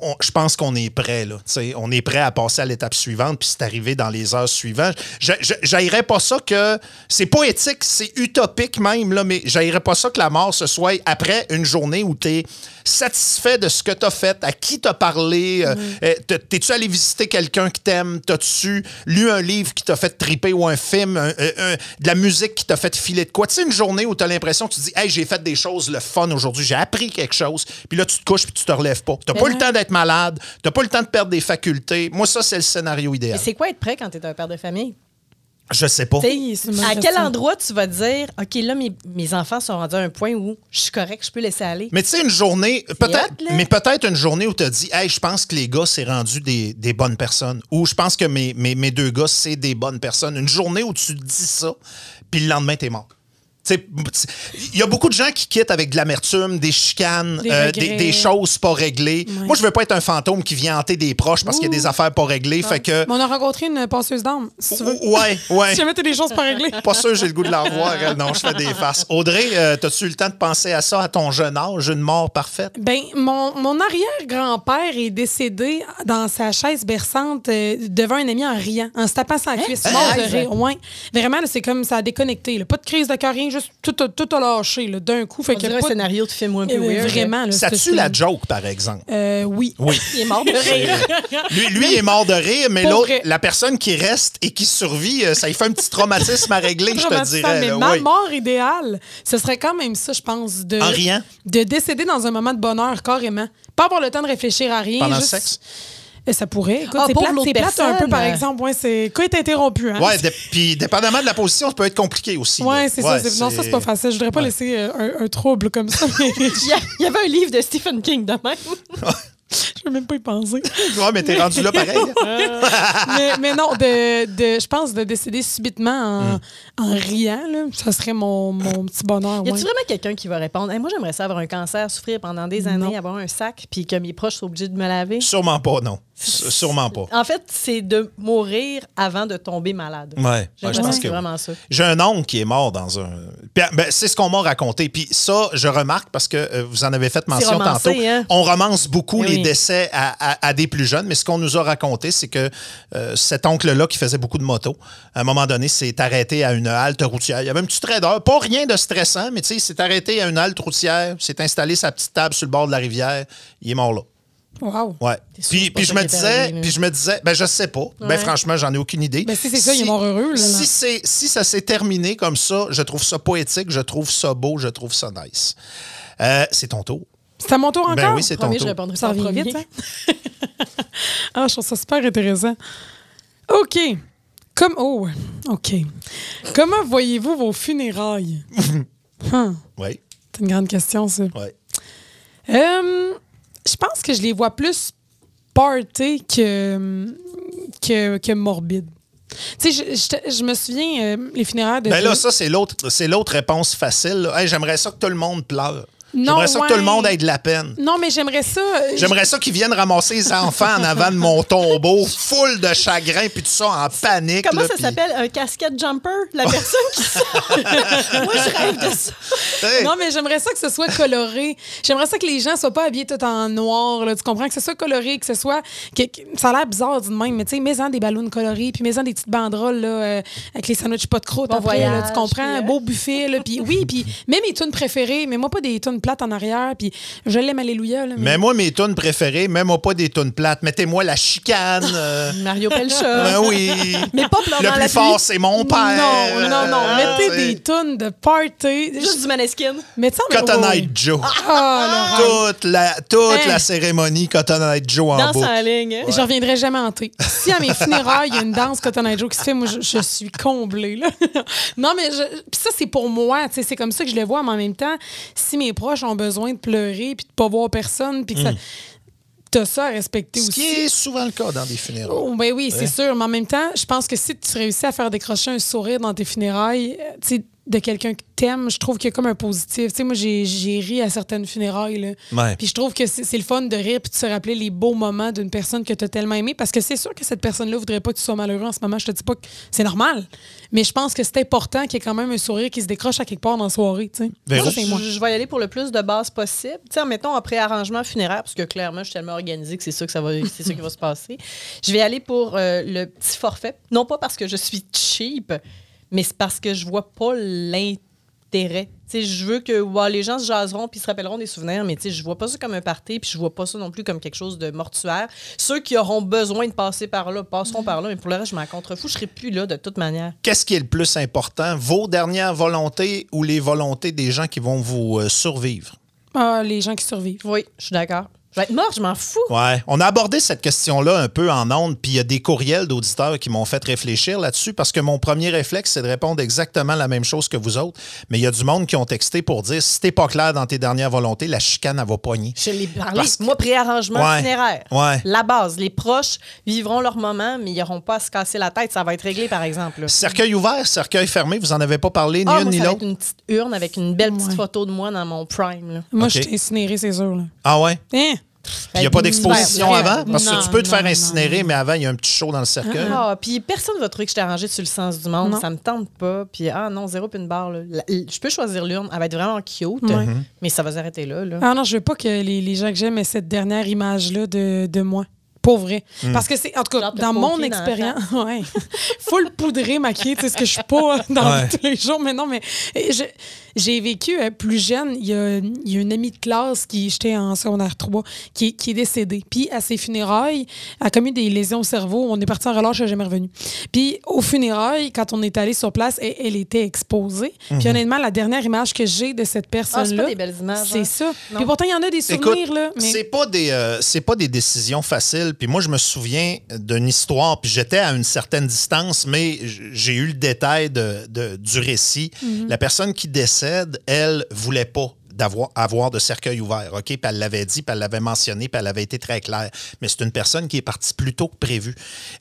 on- je pense qu'on est prêt, là. On est prêt à passer à l'étape suivante, puis c'est arrivé dans les heures suivantes. J'haïrais pas ça que. C'est poétique, c'est utopique même, là, mais j'haïrais pas ça que la mort ce soit après une journée où tu es satisfait de ce que tu as fait, à qui t'as parlé. euh, euh, t'es- T'es-tu allé visiter quelqu'un que t'aimes? T'as-tu lu un livre qui t'a fait triper ou un film, un- un- un- de la musique qui t'a fait filer de quoi? Tu sais, une journée où tu as l'impression que tu dis, hey, j'ai fait des choses le fun aujourd'hui, j'ai appris quelque chose, puis là, tu te couches puis tu te relèves pas. T'as pas le temps d'être malade, t'as pas le temps de perdre des facultés. Moi, ça, c'est le scénario Mais idéal. c'est quoi être prêt quand t'es un père de famille? Je sais pas. À quel endroit tu vas dire, OK, là, mes, mes enfants sont rendus à un point où je suis correct, je peux laisser aller? Mais tu sais, une journée, peut-être, mais peut-être une journée où tu as dit, hey, je pense que les gars, c'est rendu des, des bonnes personnes. Ou je pense que mes, mes, mes deux gars, c'est des bonnes personnes. Une journée où tu dis ça, puis le lendemain, t'es mort. Il y a beaucoup de gens qui quittent avec de l'amertume, des chicanes, Des euh, regrets. des, des choses pas réglées. Ouais. Moi, je veux pas être un fantôme qui vient hanter des proches parce qu'il y a des affaires pas réglées. Fait que. Mais on a rencontré une passeuse d'âme, si tu veux. Ouais, ouais. Si jamais t'as des choses pas réglées. Pas sûr, j'ai le goût de la revoir. elle. Non, je fais des farces. Audrey, euh, t'as-tu eu le temps de penser à ça à ton jeune âge, une mort parfaite? Ben, mon, mon arrière-grand-père est décédé dans sa chaise berçante euh, devant un ami en riant, en se tapant sa cuisse. Mort de Hein? rire. Ouais. Vraiment, c'est comme ça a déconnecté. là. Pas de crise de cœur, rien, juste tout, a- tout a lâché là, d'un coup. Fait On dirait un scénario de film un peu Euh, weird. Vraiment. Là, Ça tue la joke, par exemple. Euh, oui. Oui. Il est mort de rire. Lui, lui est mort de rire, mais l'autre, la personne qui reste et qui survit, euh, ça lui fait un petit traumatisme à régler, je te dirais. mais là. ma Oui. mort idéale, ce serait quand même ça, je pense. De, En riant? De décéder dans un moment de bonheur, carrément. Pas avoir le temps de réfléchir à rien. Pendant le sexe? Ça pourrait. Écoute, Ah, c'est plate, l'autre c'est plate un peu, par exemple. Ouais, c'est quoi est interrompu. Hein? Ouais, puis dépendamment de la position, ça peut être compliqué aussi. Ouais, c'est ça. c'est- Non, ça, c'est pas facile. Je voudrais pas Ouais. laisser euh, un, un trouble comme ça. mais Il y, avait un livre de Stephen King de même. Je vais même pas y penser. Ouais, mais t'es rendu là pareil. mais, mais non, de, de, je pense de décéder subitement en, en riant, là, ça serait mon, mon petit bonheur. Y a-tu ouais. vraiment quelqu'un qui va répondre? Hey, Moi, j'aimerais ça avoir un cancer, souffrir pendant des années, Non. avoir un sac, puis que mes proches soient obligés de me laver? Sûrement pas, non. Sûrement pas. En fait, c'est de mourir avant de tomber malade. Ouais, ouais, je pense que oui. vraiment ça. J'ai un oncle qui est mort dans un. Puis, ben, c'est ce qu'on m'a raconté. Puis ça, je remarque parce que euh, vous en avez fait mention romancé, tantôt. hein? On romance beaucoup Eh les oui. À, à- à des plus jeunes, mais ce qu'on nous a raconté, c'est que euh, cet oncle-là qui faisait beaucoup de moto, à un moment donné, s'est arrêté à une halte routière. Il y avait un petit trader, pas rien de stressant, mais tu sais, il s'est arrêté à une halte routière, s'est installé sa petite table sur le bord de la rivière, il est mort là. Wow. Ouais. Puis, je me disais, puis je me disais, ben je sais pas. Ben Ouais. franchement, j'en ai aucune idée. Ben, si c'est ça, il est mort heureux, là. Si, c'est- si ça s'est terminé comme ça, je trouve ça poétique, je trouve ça beau, je trouve ça nice. Euh, c'est ton tour. C'est à mon tour encore? Ben oui, c'est ton Premier, je tour. répondrai Ça ça en revient vite, hein? ah, je trouve ça super intéressant. OK. Comme, oh. OK. Comment voyez-vous vos funérailles? Hum, Oui, C'est une grande question, ça. oui. Euh, je pense que je les vois plus party que, que, que morbide. Tu sais, je, je- je me souviens, euh, les funérailles de. Ben là, ça, c'est l'autre, c'est l'autre réponse facile. Hey, j'aimerais ça que tout le monde pleure. Non, J'aimerais ça que tout le monde ait de la peine. Non, mais j'aimerais ça. euh, J'aimerais ça qu'ils viennent ramasser les enfants en avant de mon tombeau, full de chagrin, puis tout ça en panique. Comment là, ça s'appelle? Un casquette jumper? La personne qui Moi, je rêve de ça. Hey, Non, mais j'aimerais ça que ce soit coloré. J'aimerais ça que les gens soient pas habillés tout en noir. là, tu comprends? Que ce soit coloré, que ce soit. que- ça a l'air bizarre d'une même, mais tu sais, mets-en des ballons colorés, puis mets-en des petites banderoles là, euh, avec les sandwichs pas de croûte. Bon après, là, tu comprends? puis, Un euh, beau buffet. Là, puis oui, puis mets mes tunes préférées, mais moi pas des tunes plates en arrière. Puis je l'aime, Alléluia. Là, mais... Mais moi, mes tunes préférées, mets-moi pas des tunes plates. Mettez-moi la chicane. euh, Mario Pelcha. ben oui. Mais pas Le la plus pluie. fort, c'est mon père. Non, non, non. Euh, Mettez des tunes de party. Juste du maneskin. Mettez ça, mais- Cotton Eye. Joe. Ah. Toute, la, toute Hein? la cérémonie Cotton Eye Joe en Danse en ligne. hein? Je reviendrai jamais hanter. Si à mes funérailles, il y a une danse Cotton Eye Joe qui se fait, moi, je, je suis comblée. Là. non, mais je- ça, c'est pour moi. tu sais, C'est comme ça que je le vois. Mais en même temps, si mes proches ont besoin de pleurer puis de pas voir personne, puis que ça. T'as ça à respecter Hmm. Ce aussi. qui est souvent le cas dans des funérailles. Oh, ben oui, c'est sûr. Mais en même temps, je pense que si tu réussis à faire décrocher un sourire dans tes funérailles, euh, tu de quelqu'un que t'aimes, je trouve qu'il y a comme un positif. Tu sais, moi, j'ai j'ai ri à certaines funérailles. Là. Ouais. Puis je trouve que c'est c'est le fun de rire puis de se rappeler les beaux moments d'une personne que tu as tellement aimée. Parce que c'est sûr que cette personne-là voudrait pas que tu sois malheureux en ce moment. Je te dis pas que c'est normal. Mais je pense que c'est important qu'il y ait quand même un sourire qui se décroche à quelque part dans la soirée. tu sais. Véro? Ça, c'est moi. Je, je vais y aller pour le plus de base possible. Tu sais, mettons en préarrangement funéraire, parce que clairement, je suis tellement organisée que c'est ça que ça va, c'est ça qui va se passer. Je vais aller pour euh, le petit forfait. Non pas parce que je suis cheap, mais c'est parce que je vois pas l'intérêt. Tu sais, je veux que ouais, les gens se jaseront puis se rappelleront des souvenirs, mais tu sais, je vois pas ça comme un party puis je vois pas ça non plus comme quelque chose de mortuaire. Ceux qui auront besoin de passer par là passeront par là, mais pour le reste, je m'en contrefous. Je serai plus là de toute manière. Qu'est-ce qui est le plus important? Vos dernières volontés ou les volontés des gens qui vont vous euh, survivre? Ah, les gens qui survivent. Oui, je suis d'accord. Je vais être morte, je m'en fous. Ouais, on a abordé cette question-là un peu en ondes, puis il y a des courriels d'auditeurs qui m'ont fait réfléchir là-dessus parce que mon premier réflexe, c'est de répondre exactement la même chose que vous autres. Mais il y a du monde qui ont texté pour dire si t'es pas clair dans tes dernières volontés, la chicane, elle va pogner. Je l'ai parlé. Parce que- Moi, préarrangement Ouais. funéraire. Ouais. La base. Les proches vivront leur moment, mais ils n'auront pas à se casser la tête. Ça va être réglé, par exemple. là. Cercueil ouvert, cercueil fermé, vous en avez pas parlé, ni Ah, une moi, ni ça va l'autre? être une petite urne avec une belle petite Ouais. photo de moi dans mon prime. là. Moi, Ok. je suis incinérée, c'est sûr. Là. Ah ouais? Hein? Il n'y a pas d'exposition avant? Parce que non, tu peux te faire incinérer, non. mais avant, il y a un petit show dans le cercueil. Ah, puis personne va trouver que je t'ai arrangé sur le sens du monde. Non. Ça me tente pas. Puis, ah non, zéro puis une barre. là. La- je peux choisir l'urne. Elle va être vraiment cute, Ouais. mais ça va s'arrêter là. là. Ah non, je veux pas que les, les gens que j'aime aient cette dernière image-là de, de moi. Pour vrai. Hmm. Parce que c'est, en tout cas, dans mon expérience, ouais. full poudré, maquillé, tu sais, ce que je suis pas dans Ouais. tous les jours. Mais non, mais je- j'ai vécu euh, plus jeune, il y a, il y a une amie de classe qui, j'étais en secondaire 3, qui, est- qui est décédée. Puis à ses funérailles, elle a commis des lésions au cerveau. On est parti en relâche, elle n'est jamais revenue. Puis aux funérailles, quand on est allé sur place, elle, elle était exposée. Puis honnêtement, la dernière image que j'ai de cette Ah, c'est personne-là, pas des belles images. c'est hein? ça. Non. Puis pourtant, il y en a des Écoute, souvenirs, là. Mais... c'est pas des euh, c'est pas des décisions faciles. Puis moi, je me souviens d'une histoire. Puis j'étais à une certaine distance, mais j'ai eu le détail de, de- du récit. Mhm. La personne qui décède, elle voulait pas d'avoir avoir de cercueil ouvert, OK? Puis elle l'avait dit, puis elle l'avait mentionné, puis elle avait été très claire. Mais c'est une personne qui est partie plus tôt que prévu.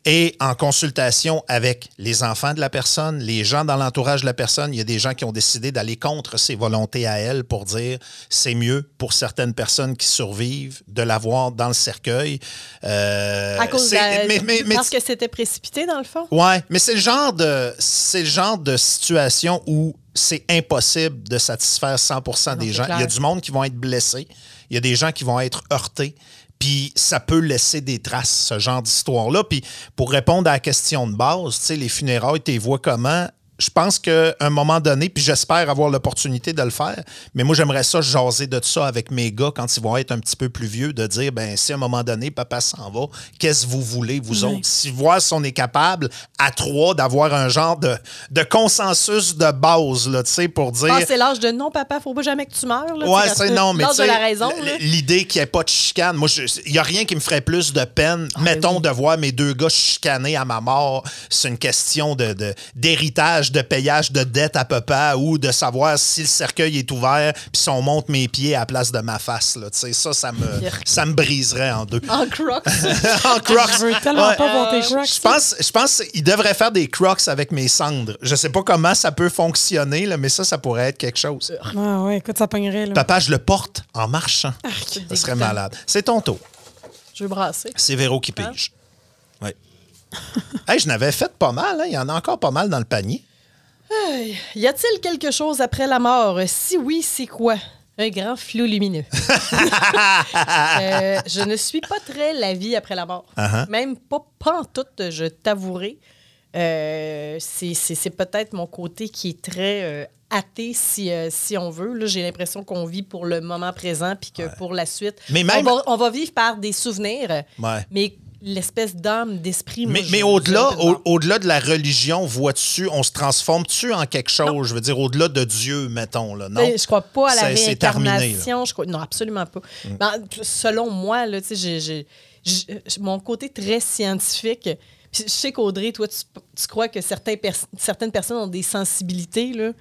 Et en consultation avec les enfants de la personne, les gens dans l'entourage de la personne, il y a des gens qui ont décidé d'aller contre ses volontés à elle pour dire c'est mieux pour certaines personnes qui survivent de l'avoir dans le cercueil. Euh, À cause de c'est- la- mais- mais- mais Parce que c'était précipité, dans le fond? Ouais, mais c'est le genre de c'est le genre de situation où c'est impossible de satisfaire 100% des gens. clair. Il y a du monde qui vont être blessés, il y a des gens qui vont être heurtés, puis ça peut laisser des traces ce genre d'histoire là. Puis pour répondre à la question de base, tu sais les funérailles, tu les vois comment? Je pense qu'à un moment donné, puis j'espère avoir l'opportunité de le faire, mais moi, j'aimerais ça jaser de ça avec mes gars quand ils vont être un petit peu plus vieux, de dire, ben si à un moment donné, papa s'en va, qu'est-ce que vous voulez, vous Oui. autres? Si voir si on est capable, à trois, d'avoir un genre de, de consensus de base, là, tu sais, pour dire... Ah, c'est l'âge de non, papa, faut pas jamais que tu meurs. Là, Ouais, c'est non, mais tu l'idée qu'il n'y ait pas de chicane, moi, il n'y a rien qui me ferait plus de peine, Ah, ben mettons, de voir mes deux gars chicanés à ma mort. C'est une question de, de- d'héritage, de, payage de dette à papa ou de savoir si le cercueil est ouvert puis si on monte mes pieds à la place de ma face. Là. Tu sais, Ça, ça me, ça me briserait en deux. En crocs. en crocs. Je veux tellement Ouais. pas voir tes crocs. Je pense, je pense qu'il devrait faire des crocs avec mes cendres. Je sais pas comment ça peut fonctionner, là, mais ça, ça pourrait être quelque chose. Ah ouais, écoute, ça pognerait. Là. Papa, je le porte en marchant. Ah, Ça serait malade. C'est ton tour. Je veux brasser. C'est Véro qui pige. Oui. hey, je n'avais fait pas mal. hein. Il y en a encore pas mal dans le panier. Y a-t-il quelque chose après la mort? Si oui, c'est quoi? Un grand flou lumineux. Euh, je ne suis pas très la vie après la mort. Uh-huh. Même pas pantoute, je t'avouerai. Euh, c'est peut-être mon côté qui est très euh, athée, si, euh, si on veut. Là, J'ai l'impression qu'on vit pour le moment présent puis que pour la suite, Mais même- on, va, on va vivre par des souvenirs. Ouais. Mais l'espèce d'âme, d'esprit... Mais, au-delà, au- au-delà de la religion, vois-tu, on se transforme-tu en quelque chose? Je veux dire, au-delà de Dieu, mettons. Là, non? Ben, Je crois pas à la terminé. Mm. réincarnation. Je crois... Non, absolument pas. Ben, selon moi, là, tu sais, j'ai- j'ai- j'ai- mon côté très scientifique. puis Je sais qu'Audrey, toi, tu, tu crois que certains pers- certaines personnes ont des sensibilités. Là.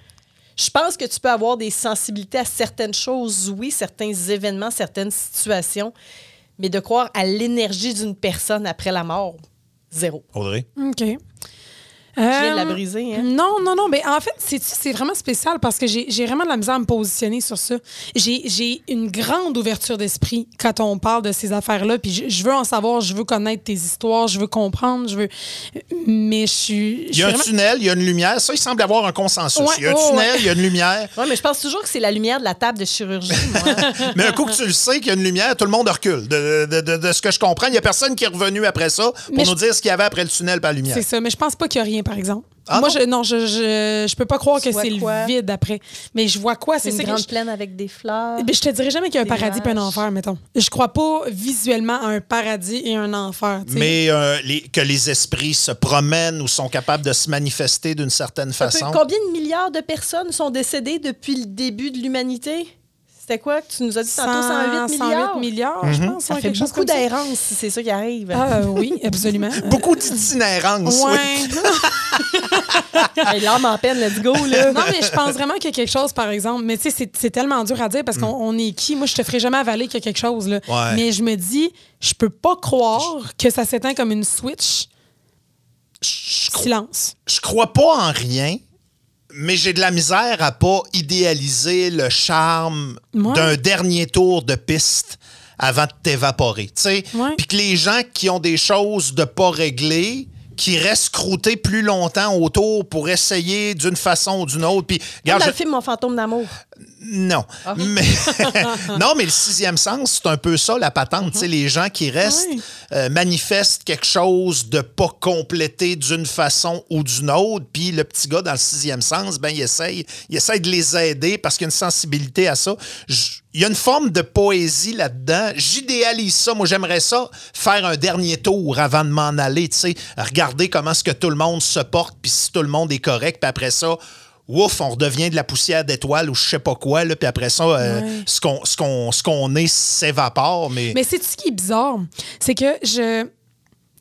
Je pense que tu peux avoir des sensibilités à certaines choses, oui, certains événements, certaines situations, mais de croire à l'énergie d'une personne après la mort, zéro. Audrey? OK. Je viens de la Euh, briser, hein? Non, non, non. Mais en fait, c'est c'est vraiment spécial parce que j'ai j'ai vraiment de la misère à me positionner sur ça. J'ai j'ai une grande ouverture d'esprit quand on parle de ces affaires-là. Puis je, je veux en savoir, je veux connaître tes histoires, je veux comprendre, je veux. Mais je suis. je Il y a un vraiment- tunnel, il y a une lumière. Ça, il semble avoir un consensus. Ouais, il y a un tunnel, ouais. il y a une lumière. Oui, mais je pense toujours que c'est la lumière de la table de chirurgie, moi. Mais un coup que tu le sais qu'il y a une lumière, tout le monde recule. De, de- de- de ce que je comprends, il n'y a personne qui est revenu après ça pour Mais nous je- dire ce qu'il y avait après le tunnel par la lumière. C'est ça, mais je pense pas qu'il y a rien, par exemple. Ah Moi, non? je, non, je, je, je peux pas croire Tu que c'est le vide après. Mais je vois quoi? C'est une que grande je- plaine avec des fleurs. Ben, je te dirais jamais qu'il y a un Des paradis et un enfer, mettons. Je crois pas visuellement à un paradis et un enfer. Mais euh, les- que les esprits se promènent ou sont capables de se manifester d'une certaine Ça peut- façon. Combien de milliards de personnes sont décédées depuis le début de l'humanité? C'était quoi que tu nous as dit tantôt? 108 milliards? 108 milliards, Mhm. je pense. Ça ouais, fait quelque chose beaucoup d'errance si c'est ça qui arrive. Ah oui, absolument. Beaucoup d'itinérance. oui. Ouais. Hey, L'âme en peine, let's go, là. non, mais je pense vraiment qu'il y a quelque chose, par exemple. Mais tu sais, c'est- tellement dur à dire parce qu'on on est qui? Moi, je te ferai jamais avaler qu'il y a quelque chose. Là. Ouais. Mais je me dis, je peux pas croire que ça s'éteint comme une switch. Je crois- Silence. je crois pas en rien, mais j'ai de la misère à pas idéaliser le charme Ouais. d'un dernier tour de piste avant de t'évaporer. tu sais. Ouais. Puis que les gens qui ont des choses de pas réglées, qui restent croûtés plus longtemps autour pour essayer d'une façon ou d'une autre. Puis, Comme regarde, dans je- le film Mon fantôme d'amour. Non. Ah. Mais non, mais le sixième sens, c'est un peu ça, la patente. Les gens qui restent euh, manifestent quelque chose de pas complété d'une façon ou d'une autre. Puis le petit gars, dans le sixième sens, ben, il essaye, il essaye de les aider parce qu'il y a une sensibilité à ça. J- Il y a une forme de poésie là-dedans. J'idéalise ça. Moi, j'aimerais ça faire un dernier tour avant de m'en aller. Regarder comment est-ce que tout le monde se porte, puis si tout le monde est correct. Puis après ça, ouf, on redevient de la poussière d'étoiles ou je sais pas quoi. Là, puis après ça, euh, Ouais. ce qu'on ce qu'on- ce qu'on est s'évapore. Mais, Mais c'est ce qui est bizarre, c'est que je.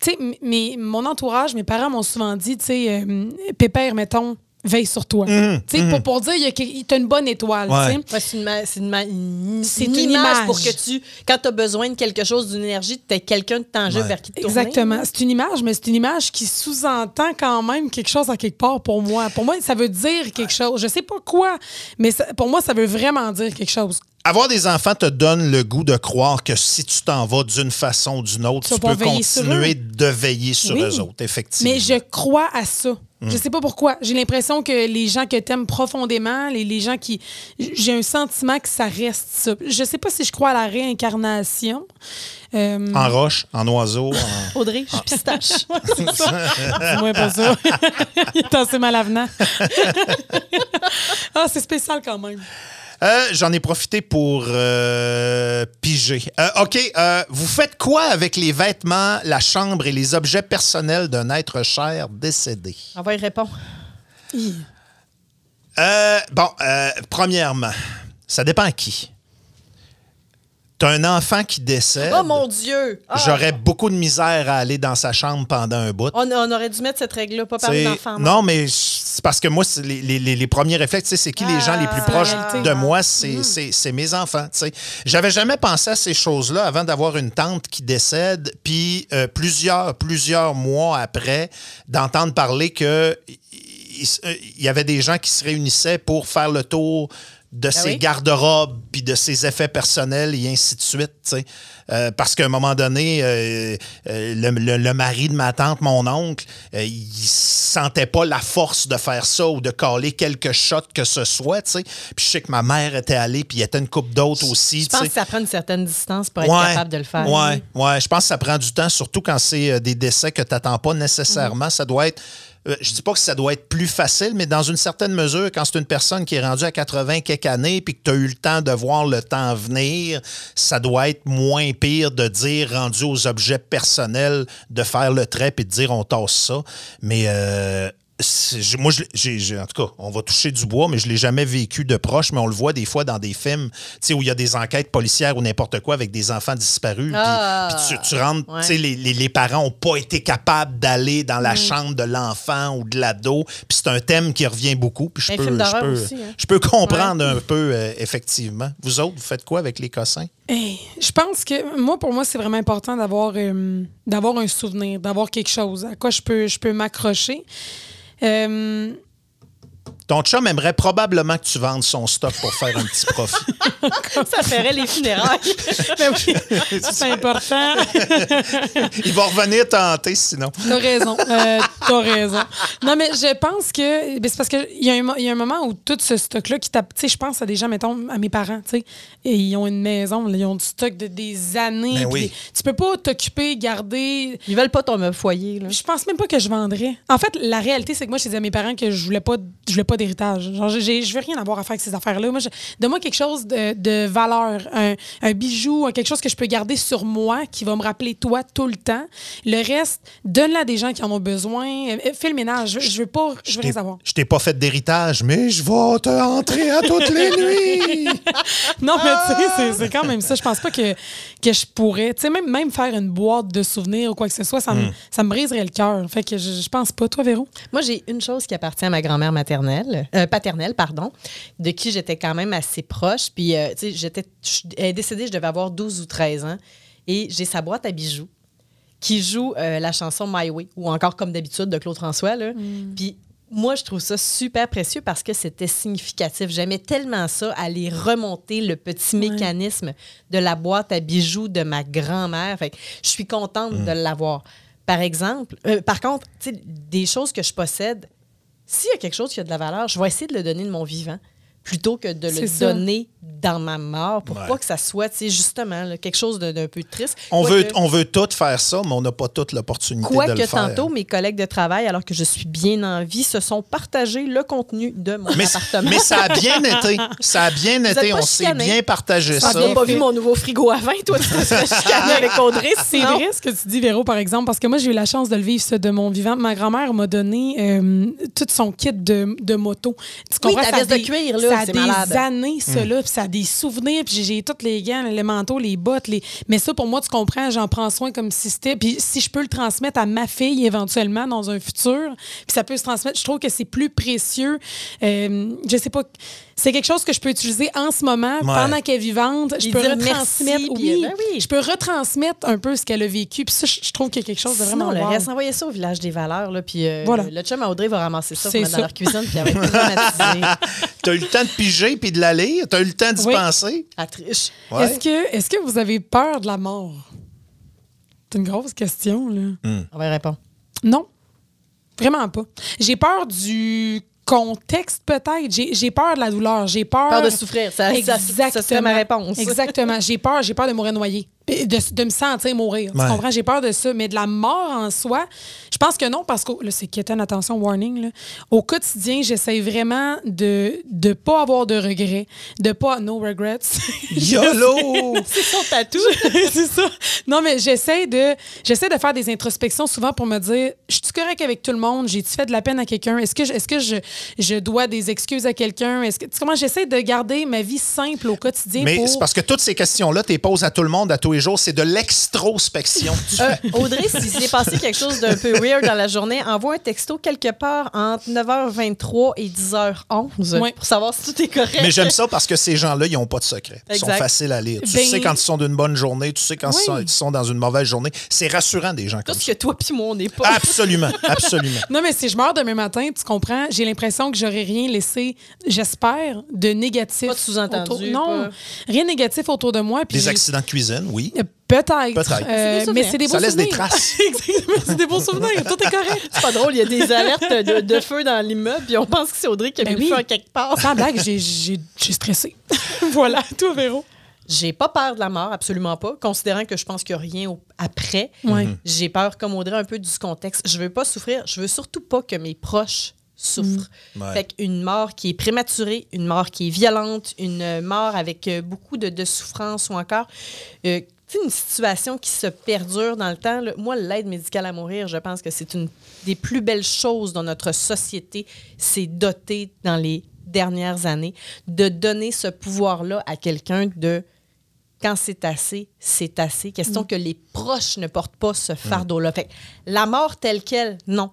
Tu sais, mon entourage, mes parents m'ont souvent dit, tu sais, euh, Pépère, mettons, veille sur toi. Tu sais, pour, pour dire, il y a que- t'as une bonne étoile. Ouais. tu sais. Ouais, c'est une, une, une- image, pour que tu, quand tu as besoin de quelque chose, d'une énergie, tu aies quelqu'un de tangible Ouais. vers qui te tourner. Exactement. C'est une image, mais c'est une image qui sous-entend quand même quelque chose à quelque part pour moi. Pour moi, ça veut dire quelque chose. Je sais pas quoi, mais ça- pour moi, ça veut vraiment dire quelque chose. Avoir des enfants te donne le goût de croire que si tu t'en vas d'une façon ou d'une autre, Tu tu, peux continuer de veiller sur Oui. eux autres, effectivement. Mais je crois à ça. Je sais pas pourquoi. J'ai l'impression que les gens que t'aimes profondément, les, les gens qui. J'ai un sentiment que ça reste ça. Je sais pas si je crois à la réincarnation. Euh, En roche, en oiseau, en- Audrey, je suis pistache. Dis-moi pas ça. Il est assez mal avenant. ah, c'est spécial quand même. Euh, J'en ai profité pour euh, piger. Euh, OK, euh, vous faites quoi avec les vêtements, la chambre et les objets personnels d'un être cher décédé? On va y répondre. Euh, bon, euh, premièrement, ça dépend à qui. T'as un enfant qui décède. Oh mon Dieu! Ah! J'aurais beaucoup de misère à aller dans sa chambre pendant un bout. On, on aurait dû mettre cette règle-là, pas parler d'enfants. Non, mais c'est parce que moi, les, les- les- les premiers réflexes, c'est qui les gens les plus Ah, proches de moi, c'est c'est- c'est mes enfants. J'avais jamais pensé à ces choses-là avant d'avoir une tante qui décède, puis euh, plusieurs, plusieurs mois après, d'entendre parler que il y avait des gens qui se réunissaient pour faire le tour de ses oui? garde-robes, puis de ses effets personnels, et ainsi de suite. Euh, parce qu'à un moment donné, euh, euh, le, le- le mari de ma tante, mon oncle, il sentait pas la force de faire ça ou de caler quelque shot que ce soit. Puis je sais que ma mère était allée, puis il y était une coupe d'autres aussi. Je pense que ça prend une certaine distance pour être Ouais, capable de le faire. Ouais, ouais. Je pense que ça prend du temps, surtout quand c'est des décès que tu n'attends pas nécessairement. Ça doit être. Euh, je dis pas que ça doit être plus facile, mais dans une certaine mesure, quand c'est une personne qui est rendue à 80 quelques années puis que tu as eu le temps de voir le temps venir, ça doit être moins pire de dire, rendu aux objets personnels, de faire le trait puis de dire on tasse ça. Mais euh, moi, je l'ai- j'ai, j'ai- en tout cas, on va toucher du bois, mais je l'ai jamais vécu de proche, mais on le voit des fois dans des films, tu sais, où il y a des enquêtes policières ou n'importe quoi avec des enfants disparus. puis- Ah. puis tu, tu rentres, Ouais. tu sais, les, les- les parents n'ont pas été capables d'aller dans la chambre de l'enfant ou de l'ado. Puis c'est un thème qui revient beaucoup. Puis je Un peux, film je d'horreur peux, aussi, hein. je peux comprendre un peu, euh, effectivement. Vous autres, vous faites quoi avec les cossins? Hey, je pense que moi, pour moi, c'est vraiment important d'avoir euh, d'avoir un souvenir, d'avoir quelque chose à quoi je peux, je peux m'accrocher. Euh, Ton chum aimerait probablement que tu vendes son stock pour faire un petit profit. Ça ferait les funérailles. ben oui, c'est important. Il va revenir tenter sinon. T'as raison. Euh, T'as raison. Non, mais je pense que. ben, c'est parce qu'il y, y a un moment où tout ce stock-là qui tape. Tu sais, je pense à des gens, mettons, à mes parents, tu sais. Et ils ont une maison, là, ils ont du stock de des années. Ben puis oui. des- tu peux pas t'occuper, garder. Ils veulent pas ton foyer. Là. Je pense même pas que je vendrais. En fait, la réalité, c'est que moi, je disais à mes parents que je voulais pas, je voulais pas d'héritage. Genre, j'ai- je veux rien avoir à faire avec ces affaires-là. Moi, je- donne-moi quelque chose de, de valeur, un, un bijou, quelque chose que je peux garder sur moi, qui va me rappeler toi tout le temps. Le reste, donne-le à des gens qui en ont besoin. Euh, Fais le ménage. Je, je veux pas, je veux t'ai- rien savoir. Je t'ai pas fait d'héritage, mais je vais te entrer à toutes les nuits. Non, mais tu sais, c'est- c'est quand même ça. Je pense pas que, que je pourrais. Tu sais, même, même faire une boîte de souvenirs ou quoi que ce soit, ça, me, ça me briserait le cœur. Fait que je, je pense pas. Toi, Véro? Moi, j'ai une chose qui appartient à ma grand-mère maternelle, euh, paternelle, pardon, de qui j'étais quand même assez proche. Puis, euh, tu sais, j'étais, elle est décédée, je devais avoir 12 ou 13 ans. Et j'ai sa boîte à bijoux qui joue euh, la chanson My Way, ou encore comme d'habitude de Claude François. Là. Puis, moi, je trouve ça super précieux parce que c'était significatif. J'aimais tellement ça, aller remonter le petit mécanisme de la boîte à bijoux de ma grand-mère. Fait que je suis contente de l'avoir. Par exemple, euh, par contre, tu sais, des choses que je possède, s'il y a quelque chose qui a de la valeur, je vais essayer de le donner de mon vivant plutôt que de le donner dans ma mort pour Ouais. pas que ça soit, tu sais, justement, là, quelque chose d'un peu triste. On veut, on veut tout faire ça, mais on n'a pas toute l'opportunité de le Quoique faire. tantôt, mes collègues de travail, alors que je suis bien en vie, se sont partagés le contenu de mon Mais, appartement. mais ça a bien été. Ça a bien été. On s'est bien partagé ça. bien pas vu mon nouveau frigo à vin, toi, tu te chicané avec Audrey. C'est vrai ce que tu dis, Véro, par exemple, parce que moi, j'ai eu la chance de le vivre, ça, de mon vivant. Ma grand-mère m'a donné euh, tout son kit de, de moto. Tu Oui, ta veste de cuir, là. Ça a des malade. années, ça, là, puis ça a des souvenirs, puis j'ai- j'ai tous les gants, les manteaux, les bottes, les... mais ça, pour moi, tu comprends, j'en prends soin comme si c'était, puis si je peux le transmettre à ma fille éventuellement dans un futur, puis ça peut se transmettre, je trouve que c'est plus précieux. Euh, je sais pas, c'est quelque chose que je peux utiliser en ce moment, pendant qu'elle est vivante, je peux retransmettre, merci, oui, ben oui. je peux retransmettre un peu ce qu'elle a vécu, puis ça, je trouve qu'il y a quelque chose de vraiment le wow. reste, envoyez ça au village des valeurs, là, puis euh, Voilà. le chum à Audrey va ramasser ça pour mettre ça. dans leur cuisine, puis elle va être dramatisée. T'as eu le temps de piger puis de la lire? T'as eu le temps d'y Oui. penser? Triche. Ouais. Est-ce que, est que vous avez peur de la mort? C'est une grosse question, là. On va y répondre. Non, vraiment pas. J'ai peur du contexte, peut-être. J'ai j'ai peur de la douleur. J'ai peur... Peur de souffrir. Ça, ça, Exactement. ça serait ma réponse. Exactement. J'ai peur, j'ai peur de mourir noyé. De, de me sentir mourir. Ouais. Tu comprends? J'ai peur de ça. Mais de la mort en soi, je pense que non, parce que là, c'est quétaine, attention, warning. Là. Au quotidien, j'essaie vraiment de ne pas avoir de regrets, de pas. No regrets. YOLO! C'est son tatou. c'est ça. Non, mais j'essaie de, j'essaie de faire des introspections souvent pour me dire, je suis correct avec tout le monde? J'ai-tu fait de la peine à quelqu'un? Est-ce que, je, est-ce que je, je dois des excuses à quelqu'un? Est-ce que, tu sais comment j'essaie de garder ma vie simple au quotidien Mais pour... c'est parce que toutes ces questions-là, tu les poses à tout le monde à tous les jours. C'est de l'extrospection. Euh, Audrey, s'il s'est passé quelque chose d'un peu weird dans la journée, envoie un texto quelque part entre 9h23 et 10h11 Ouais. pour savoir si tout est correct. Mais j'aime ça parce que ces gens-là, ils n'ont pas de secret. Ils sont faciles à lire. Tu Ben- sais quand ils sont d'une bonne journée, tu sais quand Oui. ils, sont, ils sont dans une mauvaise journée. C'est rassurant des gens Tout comme ce ça. que toi puis moi, on n'est pas. Absolument, absolument. Non, mais si je meurs demain matin, tu comprends, j'ai l'impression que j'aurais rien laissé, j'espère, de négatif. Pas de sous-entendu, autour- Non, pas- rien de négatif autour de moi. puis Des accidents de cuisine, oui. Peut-être. Peut-être. Euh, C'est des souvenirs. mais c'est des beaux Ça laisse des souvenirs. traces. Exactement, c'est des beaux souvenirs. Tout est correct. C'est pas drôle, il y a des alertes de, de feu dans l'immeuble, puis on pense que c'est Audrey qui a Ben mis oui. le feu en quelque part. Sans blague, j'ai- stressé. voilà, toi, Véro. J'ai pas peur de la mort, absolument pas, considérant que je pense qu'il n'y a rien au- après. Ouais. J'ai peur, comme Audrey, un peu du contexte. Je veux pas souffrir. Je veux surtout pas que mes proches souffrent. Mm. Ouais. Fait qu'une mort qui est prématurée, une mort qui est violente, une mort avec euh, beaucoup de, de souffrance ou encore euh, une situation qui se perdure dans le temps. là. Moi, l'aide médicale à mourir, je pense que c'est une des plus belles choses dont notre société s'est dotée dans les dernières années, de donner ce pouvoir-là à quelqu'un de quand c'est assez, c'est assez. Question que les proches ne portent pas ce fardeau-là. Fait la mort telle qu'elle, non.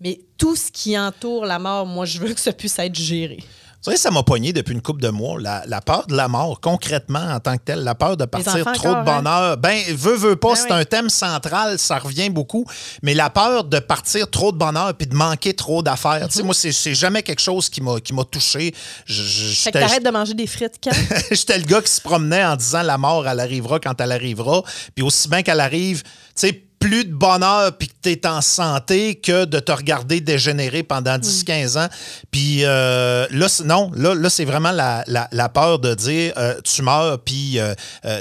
Mais tout ce qui entoure la mort, moi, je veux que ça puisse être géré. Vous savez, ça m'a pogné depuis une couple de mois. La, la peur de la mort, concrètement, en tant que telle, la peur de partir trop encore, de bonheur. Ben, veut, veut pas, Ben c'est oui. un thème central, ça revient beaucoup. Mais la peur de partir trop de bonheur puis de manquer trop d'affaires. Tu sais, moi, c'est jamais quelque chose qui m'a touché. Je- je- Fait que t'arrêtes de manger des frites quand? J'étais le gars qui se promenait en disant la mort, elle arrivera quand elle arrivera. Puis aussi bien qu'elle arrive, tu sais, plus de bonheur puis que tu es en santé que de te regarder dégénérer pendant 10-15 ans. Puis euh, là, non, là, là c'est vraiment la, la- la peur de dire euh, tu meurs puis euh,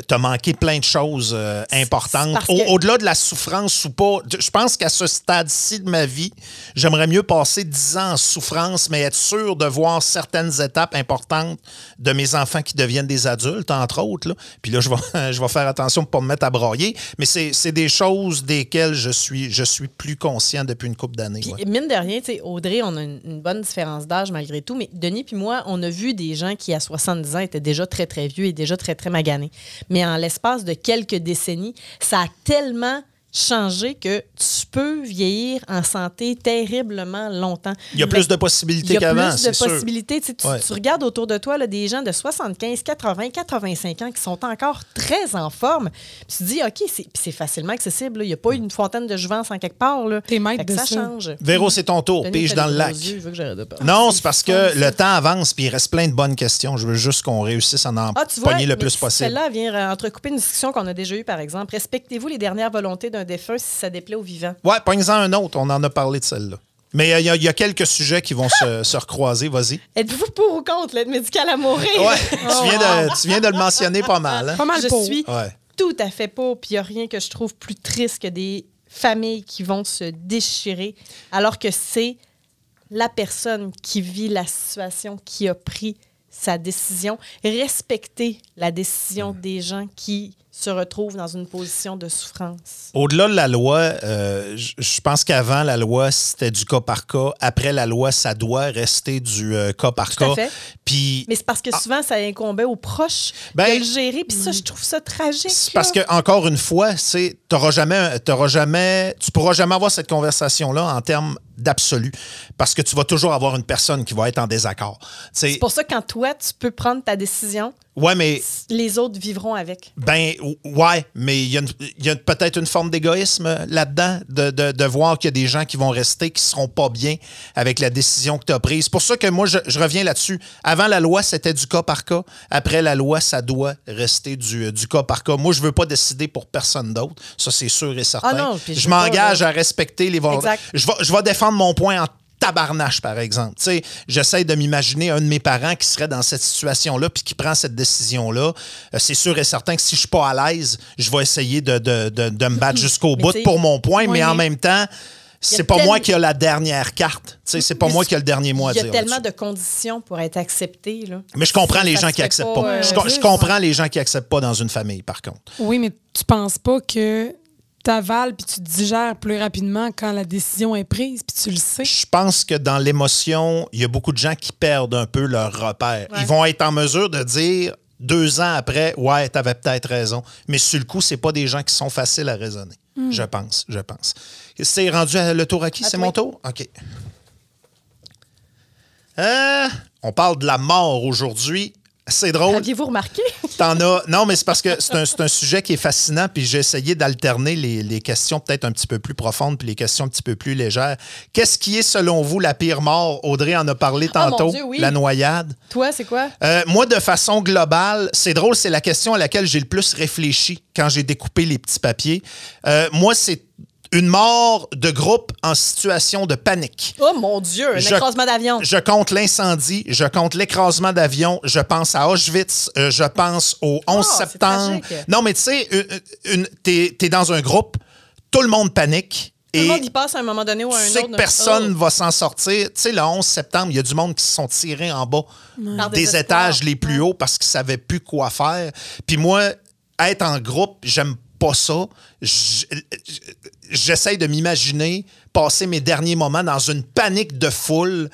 t'as manqué plein de choses importantes. Au- Au-delà de la souffrance ou pas, je pense qu'à ce stade-ci de ma vie, j'aimerais mieux passer 10 ans en souffrance, mais être sûr de voir certaines étapes importantes de mes enfants qui deviennent des adultes, entre autres. là. Puis là, je vais, je vais faire attention pour ne pas me mettre à broyer, mais c'est des choses desquelles je suis, je suis plus conscient depuis une couple d'années. Ouais. mine de rien, Audrey, on a une, une bonne différence d'âge malgré tout, mais Denis puis moi, on a vu des gens qui, à 70 ans, étaient déjà très, très vieux et déjà très, très maganés. Mais en l'espace de quelques décennies, ça a tellement changé que tu peux vieillir en santé terriblement longtemps. Il y a plus de possibilités Il y a qu'avant, plus de possibilités. Tu, Ouais. regardes autour de toi là, des gens de 75, 80, 85 ans qui sont encore très en forme. Puis tu te dis, OK, c'est facilement accessible. là. Il n'y a pas une fontaine de jouvence en quelque part. Là. T'es maître de ça, ça. change. Véro, c'est ton tour. Denis Pige dans le lac. yeux, de. Non, c'est parce que le temps avance puis il reste plein de bonnes questions. Je veux juste qu'on réussisse à en Ah, tu vois, pogner le plus possible. Celle-là vient entrecouper une discussion qu'on a déjà eue, par exemple. Respectez-vous les dernières volontés d'un défunt si ça déplaît aux vivants. Ouais, pogne-en un autre. On en a parlé de celle-là. Mais euh, il y, a- il y a quelques sujets qui vont se, se recroiser. Vas-y. Êtes-vous pour ou contre l'aide médicale à mourir? Ouais, tu, viens de, tu viens de le mentionner pas mal. hein? Pas mal Je pour. suis Ouais. tout à fait pour. Puis il n'y a rien que je trouve plus triste que des familles qui vont se déchirer alors que c'est la personne qui vit la situation qui a pris sa décision. Respecter la décision des gens qui se retrouvent dans une position de souffrance? Au-delà de la loi, euh, je pense qu'avant la loi, c'était du cas par cas. Après la loi, ça doit rester du euh, cas par Tout à cas. fait. Puis Mais c'est parce que souvent, ça incombait aux proches Ben, de le gérer. Puis ça, je trouve ça tragique. C'est parce que encore une fois, c'est t'auras jamais, jamais, tu pourras jamais avoir cette conversation là en termes d'absolu, parce que tu vas toujours avoir une personne qui va être en désaccord. C'est C'est pour ça que quand toi, tu peux prendre ta décision, ouais, mais les autres vivront avec. ben ouais, mais il y a, peut-être une forme d'égoïsme là-dedans, de, de- de voir qu'il y a des gens qui vont rester, qui seront pas bien avec la décision que tu as prise. C'est pour ça que moi, je, je reviens là-dessus. Avant la loi, c'était du cas par cas. Après la loi, ça doit rester du, du cas par cas. Moi, je veux pas décider pour personne d'autre. Ça, c'est sûr et certain. Ah non, je m'engage à respecter les volontés. Exact. Je vais, je vais défendre mon point en tabarnache, par exemple. Tu sais, j'essaie de m'imaginer un de mes parents qui serait dans cette situation-là puis qui prend cette décision-là. Euh, c'est sûr et certain que si je suis pas à l'aise, je vais essayer de, de- de- de me battre jusqu'au bout pour mon point, mais en même temps, c'est pas tel- moi qui a la dernière carte. Tu sais, c'est pas Mais moi qui a le dernier mot à Il y a tellement là-dessus. de conditions pour être accepté. Là. Mais je comprends Ça les gens qui acceptent pas, pas. euh, je, juste. comprends les gens qui acceptent pas dans une famille, par contre. Oui, mais tu penses pas que tu avales puis tu digères plus rapidement quand la décision est prise puis tu le sais? Je pense que dans l'émotion, il y a beaucoup de gens qui perdent un peu leur repère. Ouais. Ils vont être en mesure de dire deux ans après, ouais, t'avais peut-être raison. Mais sur le coup, c'est pas des gens qui sont faciles à raisonner. Je pense, je pense. C'est rendu à le tour à qui? C'est mon tour? OK. Euh, on parle de la mort aujourd'hui. C'est drôle. Aviez-vous remarqué? T'en as. Non, mais c'est parce que c'est un, sujet qui est fascinant, puis j'ai essayé d'alterner les, les questions peut-être un petit peu plus profondes, puis les questions un petit peu plus légères. Qu'est-ce qui est, selon vous, la pire mort? Audrey en a parlé Ah, mon tantôt. Dieu, oui. La noyade. Toi, c'est quoi? Euh, moi, de façon globale, c'est drôle, c'est la question à laquelle j'ai le plus réfléchi quand j'ai découpé les petits papiers. Euh, moi, c'est une mort de groupe en situation de panique. Oh mon Dieu, un Je- écrasement d'avion. Je compte l'incendie, je compte l'écrasement d'avion, je pense à Auschwitz, euh, je pense au 11 Oh, c'est septembre. Non, mais tu sais, t'es es dans un groupe, tout le monde panique. Tout le et monde y passe à un moment donné ou à un tu sais autre. que personne Oh. va s'en sortir. Tu sais, le 11 septembre, il y a du monde qui se sont tirés en bas des étages les plus hauts parce qu'ils ne savaient plus quoi faire. Puis moi, être en groupe, j'aime pas ça. J'essaie de m'imaginer passer mes derniers moments dans une panique de foule.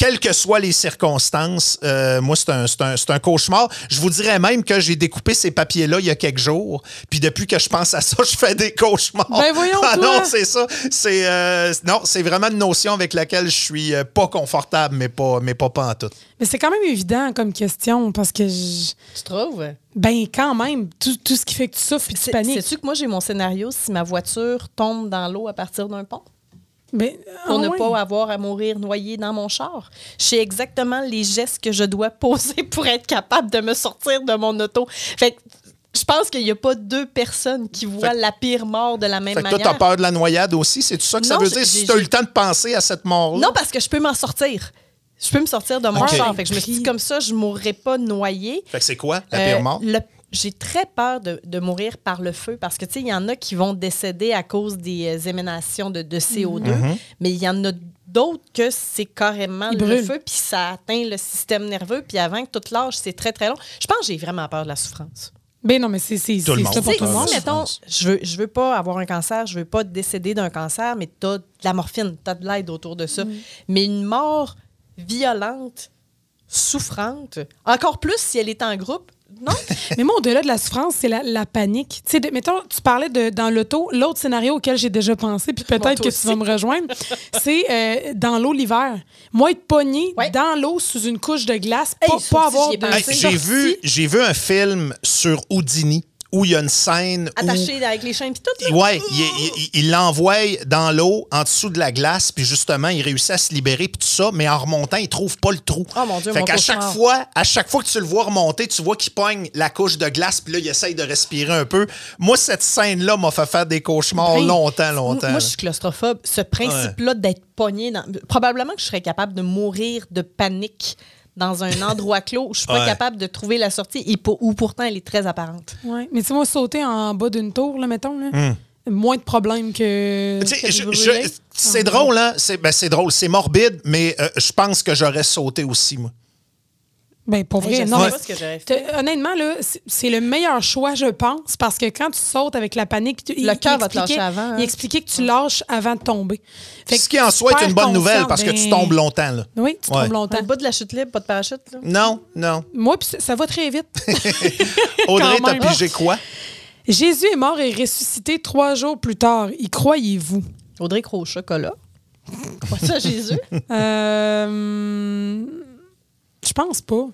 Quelles que soient les circonstances, euh, moi, c'est un, c'est un- c'est un cauchemar. Je vous dirais même que j'ai découpé ces papiers-là il y a quelques jours. Puis depuis que je pense à ça, je fais des cauchemars. Ben voyons, ah toi. non, c'est ça. C'est euh, non, c'est vraiment une notion avec laquelle je suis euh, pas confortable, mais pas, mais pas, pas en tout. Mais c'est quand même évident comme question parce que, je- Tu trouves? ben, quand même, tout, tout ce qui fait que tu souffres et tu C'est- paniques. Sais-tu que moi, j'ai mon scénario si ma voiture tombe dans l'eau à partir d'un pont? Pour ah ne pas avoir à mourir noyé dans mon char. Je sais exactement les gestes que je dois poser pour être capable de me sortir de mon auto. Fait que je pense qu'il n'y a pas deux personnes qui voient Fait- la pire mort de la même Fait que toi, manière. t'as peur de la noyade aussi? C'est tout ça que ça Non, veut dire? Si j'ai- t'as eu le temps de penser à cette mort-là? Non, parce que je peux m'en sortir. Je peux me sortir de mon Ok. char. Fait que je me suis dit, comme ça, je ne mourrai pas noyée. Fait que c'est quoi, la Euh, pire mort? le- J'ai très peur de, de mourir par le feu parce que, tu sais, il y en a qui vont décéder à cause des euh, éménations de, de CO2, Mhm. mais il y en a d'autres que c'est carrément le feu, puis ça atteint le système nerveux, puis avant que toute l'âge, c'est très, très long. Je pense que j'ai vraiment peur de la souffrance. Ben non, mais c'est c'est- Tout le monde. pour tout le monde. mettons, je veux, je veux pas avoir un cancer, je veux pas décéder d'un cancer, mais tu as de la morphine, tu as de l'aide autour de ça. Mais une mort violente, souffrante, encore plus si elle est en groupe, non? Mais moi, au-delà de la souffrance, c'est la, la panique. Tu sais, de- mettons, tu parlais de dans l'auto, l'autre scénario auquel j'ai déjà pensé, puis peut-être que tu vas me rejoindre, c'est euh, dans l'eau l'hiver. Moi, être pogné Ouais. dans l'eau sous une couche de glace, Hey, pas, avoir de. Hey, j'ai vu, j'ai vu un film sur Houdini où il y a une scène où Attaché avec les chaînes puis tout. là. Ouais, il- l'envoie dans l'eau, en dessous de la glace, puis justement, il réussit à se libérer, puis tout ça, mais en remontant, il trouve pas le trou. Oh mon Dieu, Fait mon qu'à chaque fois, à chaque fois que tu le vois remonter, tu vois qu'il pogne la couche de glace, puis là, il essaye de respirer un peu. Moi, cette scène-là m'a fait faire des cauchemars longtemps, longtemps. Moi, je suis claustrophobe. Ce principe-là d'être pogné dans. Probablement que je serais capable de mourir de panique dans un endroit clos où je suis pas Ouais. capable de trouver la sortie et pour- où pourtant elle est très apparente. Ouais. Mais tu sais, moi, sauter en bas d'une tour, là, mettons, là, moins de problèmes que. Hmm. C'est drôle, hein? C'est ben, c'est drôle, c'est morbide, mais euh, je pense que j'aurais sauté aussi, moi. Ben, pour vrai, non. pas ce que fait. Honnêtement, là, c'est- le meilleur choix, je pense, parce que quand tu sautes avec la panique, tu- Le il- cœur va te lâcher expliquait- avant, hein. Il expliquait que tu lâches avant de tomber. Fait Ce qui en soit est une bonne nouvelle parce que tu ben- tombes longtemps. Là. Oui, tu Ouais. tombes longtemps. Au bout de la chute libre, pas de parachute, là. Non, non. Moi, puis ça- ça va très vite. Audrey, t'as pigé quoi? Jésus est mort et ressuscité trois jours plus tard. Y croyez-vous? Audrey Croc au chocolat. Pas ça, Jésus? Euh, Je pense pas.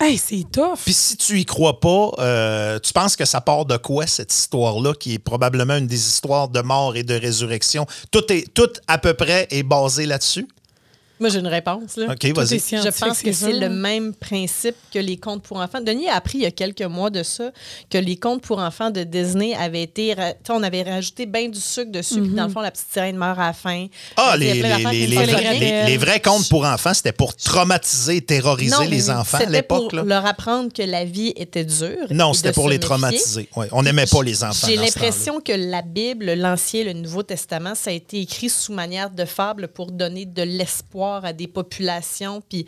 Hey, c'est tough. Puis si tu y crois pas, euh, tu penses que ça part de quoi, cette histoire-là, qui est probablement une des histoires de mort et de résurrection? Tout, est, tout à peu près est basé là-dessus? Moi, j'ai une réponse. Là. OK, vas-y. Je pense que c'est le même principe que les contes pour enfants. Denis a appris il y a quelques mois de ça que les contes pour enfants de Disney avaient été. On avait rajouté bien du sucre dessus, puis dans le fond, la petite sirène meurt à la fin. Ah, les, les, les, les vrais, rire. les- les vrais contes pour enfants, c'était pour traumatiser et terroriser Non, les enfants à l'époque. pour là. leur apprendre que la vie était dure. Non, c'était pour les méfier. traumatiser. Ouais, on n'aimait pas les enfants. J'ai l'impression que la Bible, l'Ancien et le Nouveau Testament, ça a été écrit sous manière de fable pour donner de l'espoir à des populations, puis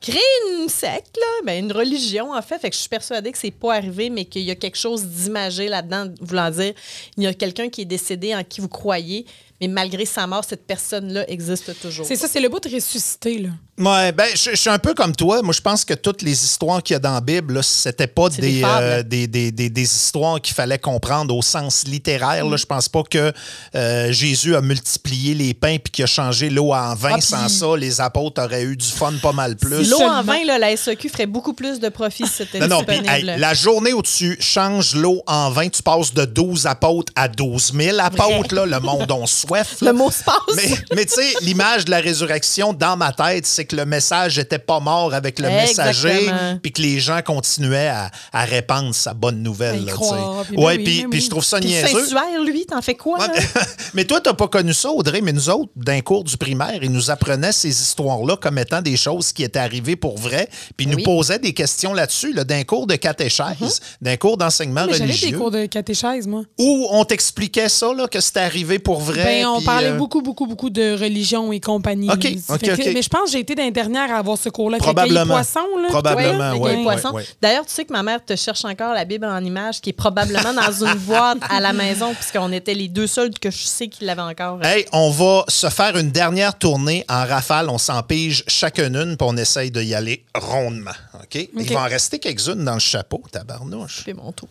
créer une secte, là, ben, une religion, en fait. Fait que je suis persuadée que c'est pas arrivé, mais qu'il y a quelque chose d'imagé là-dedans, voulant dire il y a quelqu'un qui est décédé en qui vous croyez, mais malgré sa mort, cette personne-là existe toujours. C'est ça, c'est le bout de ressusciter, là. Ouais, ben, je, je suis un peu comme toi. Moi, je pense que toutes les histoires qu'il y a dans la Bible, c'était pas des, des euh, des, des- des- des histoires qu'il fallait comprendre au sens littéraire. Là. Je pense pas que euh, Jésus a multiplié les pains puis qu'il a changé l'eau en vin. Ah, Sans ça, les apôtres auraient eu du fun pas mal plus. L'eau en vin, là, la SEQ ferait beaucoup plus de profit si c'était Non, non, hey, la journée où tu changes l'eau en vin, tu passes de 12 apôtres à 12 000 apôtres. Là, le monde on soif. là. Le mot se passe. Mais, mais tu sais, l'image de la résurrection dans ma tête, c'est que le message n'était pas mort avec le messager, puis que les gens continuaient à, à répandre sa bonne nouvelle. Y là, croire, puis ben ouais, oui, puis, ben puis oui. je trouve ça Puis niaiseux. Saint-Suaire, lui, t'en fais quoi? Ouais, mais, mais toi, t'as pas connu ça, Audrey, mais nous autres, d'un cours du primaire, ils nous apprenaient ces histoires-là comme étant des choses qui étaient arrivées pour vrai, puis ils nous posaient des questions là-dessus, là, d'un cours de catéchèse, d'un cours d'enseignement j'avais des religieux, cours de catéchèse, moi. où on t'expliquait ça, là, que c'était arrivé pour vrai. Ben, on puis, parlait euh, beaucoup, beaucoup, beaucoup de religion et compagnie. OK, Fait OK, que- OK. Mais je pense que j'ai été dans les dernières à avoir ce cours-là. Probablement. les poissons, là. Probablement, ouais, ouais, ouais. D'ailleurs, tu sais que ma mère te cherche encore la Bible en image, qui est probablement dans une boîte à la maison, puisqu'on était les deux seuls que je sais qui l'avaient encore. Hey, on va se faire une dernière tournée en rafale. On s'en pige chacune une, puis on essaye d'y aller rondement. OK? Il va en rester quelques-unes dans le chapeau, tabarnouche. C'est mon tour.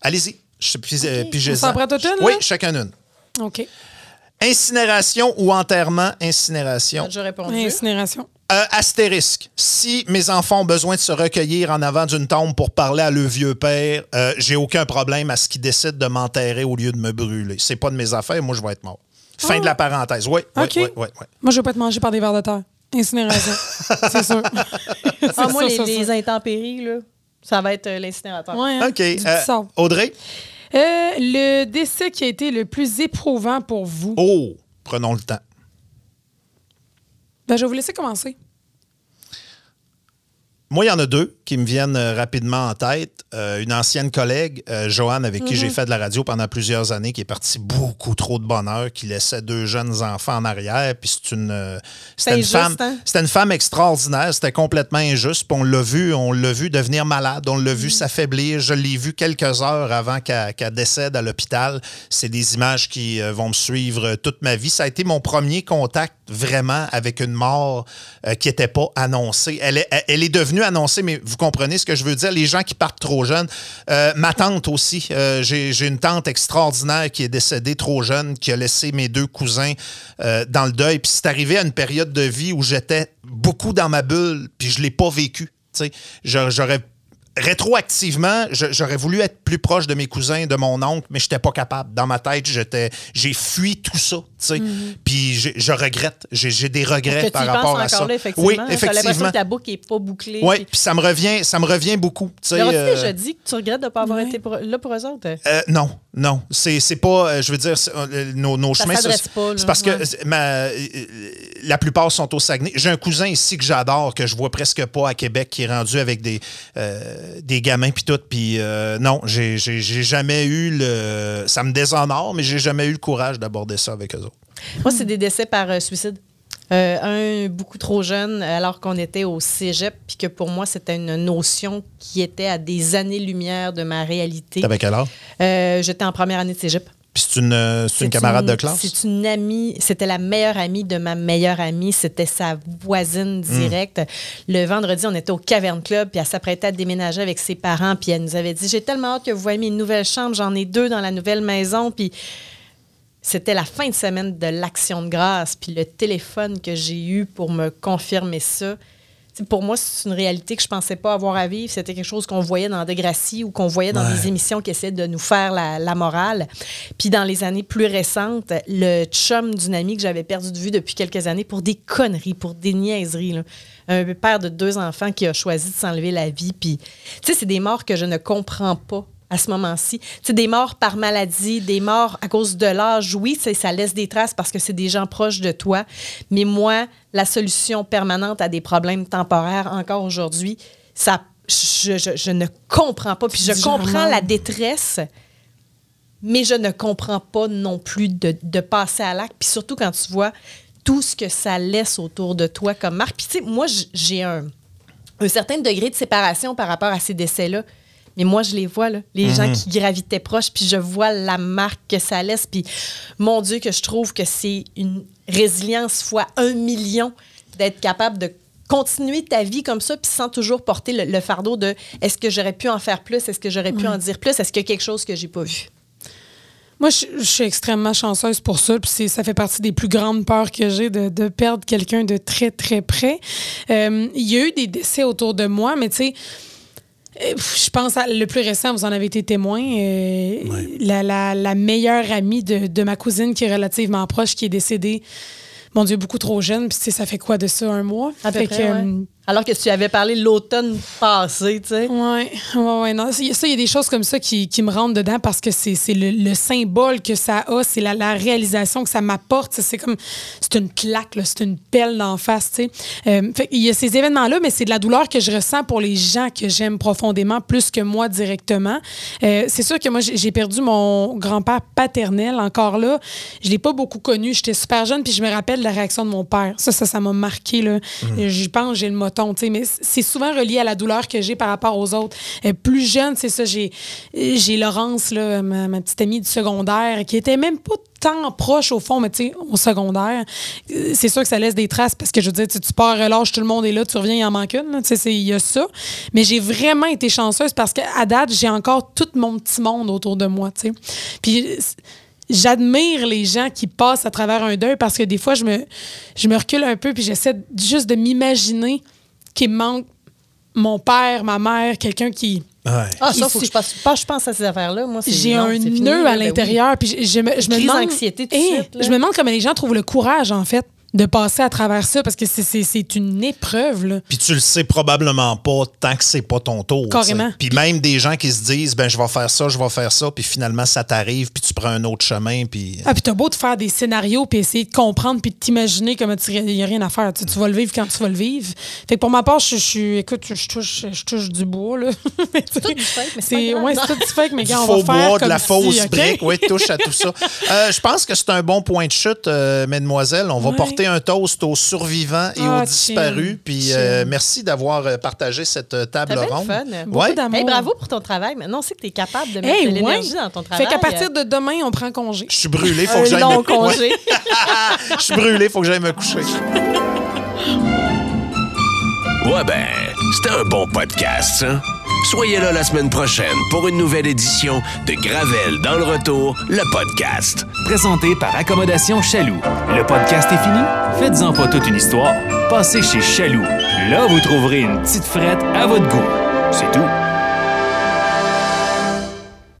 Allez-y. Je pige, euh, OK. pigez-en. On s'en prend toute une, Oui, là? chacune une. OK. Incinération ou enterrement? Incinération. J'ai répondu. Incinération. Euh, astérisque. Si mes enfants ont besoin de se recueillir en avant d'une tombe pour parler à leur vieux père, euh, j'ai aucun problème à ce qu'ils décident de m'enterrer au lieu de me brûler. C'est pas de mes affaires, moi je vais être mort. Fin de la parenthèse. Oui, oui, OK. oui, oui, oui. Moi, je vais pas être mangé par des vers de terre. Incinération. c'est sûr. Ah, moi, ça, les, intempéries, là, ça va être euh, l'incinérateur. Ouais, hein? OK. Du euh. Audrey? Euh, le décès qui a été le plus éprouvant pour vous. Oh, prenons le temps. Ben, je vais vous laisser commencer. Moi, il y en a deux qui me viennent euh, rapidement en tête. Euh, une ancienne collègue, euh, Joanne, avec qui j'ai fait de la radio pendant plusieurs années, qui est partie beaucoup trop de bonheur, qui laissait deux jeunes enfants en arrière. Puis c'est une, euh, c'était une femme, hein? une femme extraordinaire. C'était complètement injuste. Puis on l'a vu, on l'a vu devenir malade, on l'a vu s'affaiblir. Je l'ai vu quelques heures avant qu'elle décède à l'hôpital. C'est des images qui vont me suivre toute ma vie. Ça a été mon premier contact vraiment avec une mort qui n'était pas annoncée. Elle est, elle est devenue annoncée, mais vous comprenez ce que je veux dire. Les gens qui partent trop jeunes. Euh, ma tante aussi. euh, J'ai une tante extraordinaire qui est décédée trop jeune, qui a laissé mes deux cousins euh, dans le deuil. Puis c'est arrivé à une période de vie où j'étais beaucoup dans ma bulle, puis je ne l'ai pas vécu. J'aurais rétroactivement, j'aurais voulu être plus proche de mes cousins, de mon oncle, mais je n'étais pas capable. Dans ma tête, j'étais, j'ai fui tout ça, tu sais. Puis je regrette. J'ai des regrets par rapport à ça. là, effectivement. oui, l'impression effectivement. que ta boucle n'est pas bouclée. Oui, puis- puis ça me revient, ça me revient beaucoup. tu sais, L'auras-tu euh, déjà dit que tu regrettes de ne pas avoir été pour- là pour eux autres? euh, non, non. C'est c'est pas, euh, je veux dire, euh, nos, nos Ça chemins. c'est- pas, là. C'est parce que Ouais. euh, ma- la plupart sont au Saguenay. J'ai un cousin ici que j'adore, que je vois presque pas à Québec, qui est rendu avec des, euh, des gamins puis tout. Puis euh, non, j'ai j'ai- j'ai jamais eu le. Ça me déshonore, mais j'ai jamais eu le courage d'aborder ça avec eux autres. Moi, c'est des décès par euh, suicide. Euh, un beaucoup trop jeune alors qu'on était au cégep, puis que pour moi, c'était une notion qui était à des années-lumière de ma réalité. T'avais quel âge? Euh, J'étais en première année de cégep. Puis c'est une, euh, c'est une camarade de classe? C'est une amie, c'était la meilleure amie de ma meilleure amie, c'était sa voisine directe. Le vendredi, on était au Cavern Club, puis elle s'apprêtait à déménager avec ses parents, puis elle nous avait dit J'ai tellement hâte que vous voyez mes nouvelles chambres, j'en ai deux dans la nouvelle maison, puis c'était la fin de semaine de l'Action de grâce, puis le téléphone que j'ai eu pour me confirmer ça. T'sais, pour moi, c'est une réalité que je pensais pas avoir à vivre. C'était quelque chose qu'on voyait dans Degrassi ou qu'on voyait dans Ouais. des émissions qui essaient de nous faire la, la morale. Puis dans les années plus récentes, le chum d'une amie que j'avais perdu de vue depuis quelques années pour des conneries, pour des niaiseries. là. Un père de deux enfants qui a choisi de s'enlever la vie. Puis, tu sais, c'est des morts que je ne comprends pas à ce moment-ci. Tu sais, des morts par maladie, des morts à cause de l'âge, oui, ça, ça laisse des traces parce que c'est des gens proches de toi. Mais moi, la solution permanente à des problèmes temporaires, encore aujourd'hui, ça, je, je- je ne comprends pas. Puis je comprends la détresse, mais je ne comprends pas non plus de, de passer à l'acte. Puis surtout quand tu vois tout ce que ça laisse autour de toi comme marque. Puis tu sais, moi, j'ai un, un certain degré de séparation par rapport à ces décès-là. Mais moi, je les vois, là, les gens qui gravitaient proches, puis je vois la marque que ça laisse. Puis, mon Dieu, que je trouve que c'est une résilience fois un million d'être capable de continuer ta vie comme ça, puis sans toujours porter le, le fardeau de est-ce que j'aurais pu en faire plus, est-ce que j'aurais pu en dire plus, est-ce qu'il y a quelque chose que j'ai pas vu. Moi, je, je suis extrêmement chanceuse pour ça. Puis c'est- ça fait partie des plus grandes peurs que j'ai de, de perdre quelqu'un de très, très près. Euh, Il y a eu des décès autour de moi, mais tu sais, je pense à le plus récent, vous en avez été témoin. euh, la, la- la meilleure amie de, de ma cousine qui est relativement proche, qui est décédée, mon Dieu, beaucoup trop jeune. Puis tu sais, ça fait quoi de ça, un mois? À peu Fait près, que, ouais. Alors que tu avais parlé l'automne passé, tu sais. Ouais, ouais, ouais. Non, ça, il y a des choses comme ça qui, qui me rentrent dedans parce que c'est c'est le, le symbole que ça a, c'est la, la réalisation que ça m'apporte. C'est comme, c'est une claque, là, c'est une pelle d'en face, tu sais. Euh, il y a ces événements-là, mais c'est de la douleur que je ressens pour les gens que j'aime profondément plus que moi directement. Euh, c'est sûr que moi, j'ai perdu mon grand-père paternel encore là. Je l'ai pas beaucoup connu. J'étais super jeune, puis je me rappelle de la réaction de mon père. Ça, ça, ça m'a marqué, là. J'y pense, j'ai le moton, sais, mais c'est souvent relié à la douleur que j'ai par rapport aux autres. Euh, plus jeune, c'est ça, j'ai j'ai Laurence, là, ma, petite amie du secondaire, qui était même pas tant proche au fond, mais tu sais, au secondaire, euh, c'est sûr que ça laisse des traces parce que je veux dire, tu, pars, relâche, tout le monde est là, tu reviens, il en manque une, tu sais, il y a ça. Mais j'ai vraiment été chanceuse parce qu'à date, j'ai encore tout mon petit monde autour de moi, tu sais. Puis j'admire les gens qui passent à travers un deuil parce que des fois, je me, je me recule un peu puis j'essaie juste de m'imaginer qu'il me manque mon père, ma mère, quelqu'un qui... Ouais. Ah, ça, faut que je pense, pas, je pense à ces affaires-là. Moi, c'est- J'ai un nœud à ben oui. l'intérieur, puis je, je me, je me Crise demande... d'anxiété tout de suite, là. Je me demande comment les gens trouvent le courage, en fait, de passer à travers ça, parce que c'est- c'est c'est une épreuve, là. Puis tu le sais probablement pas tant que c'est pas ton tour. Carrément. Puis même des gens qui se disent, ben je vais faire ça, je vais faire ça, puis finalement ça t'arrive, puis tu prends un autre chemin, puis. Ah, puis t'as beau te faire des scénarios, puis essayer de comprendre, puis de t'imaginer comment il n'y a rien à faire. Tu, vas le vivre quand tu vas le vivre. Fait que pour ma part, je, suis. Écoute, je touche, je touche du bois, là. Sais, tout du fake, mais c'est c'est. Ouais, c'est tout du fake, mais on faux va faire bois, de la si, fausse brique, oui, touche à tout ça. Euh, je pense que c'est un bon point de chute, euh, mesdemoiselles. On va Ouais. porter un toast aux survivants et Ah, aux disparus. Puis euh, merci d'avoir euh, partagé cette euh, table ronde. fun. Beaucoup Ouais. d'amour. Hey, bravo pour ton travail. Maintenant, on sait que tu es capable de mettre Hey, de ouais. l'énergie dans ton travail. Fait qu'à partir de demain, on prend congé. Je suis brûlé, faut que j'aille me congé. Ouais. Je suis brûlé, faut que j'aille me coucher. Ouais ben, c'était un bon podcast, ça. Soyez là la semaine prochaine pour une nouvelle édition de Gravel dans le retour, le podcast. Présenté par Accommodation Chaloux. Le podcast est fini? Faites-en pas toute une histoire. Passez chez Chaloux. Là, vous trouverez une petite frette à votre goût. C'est tout.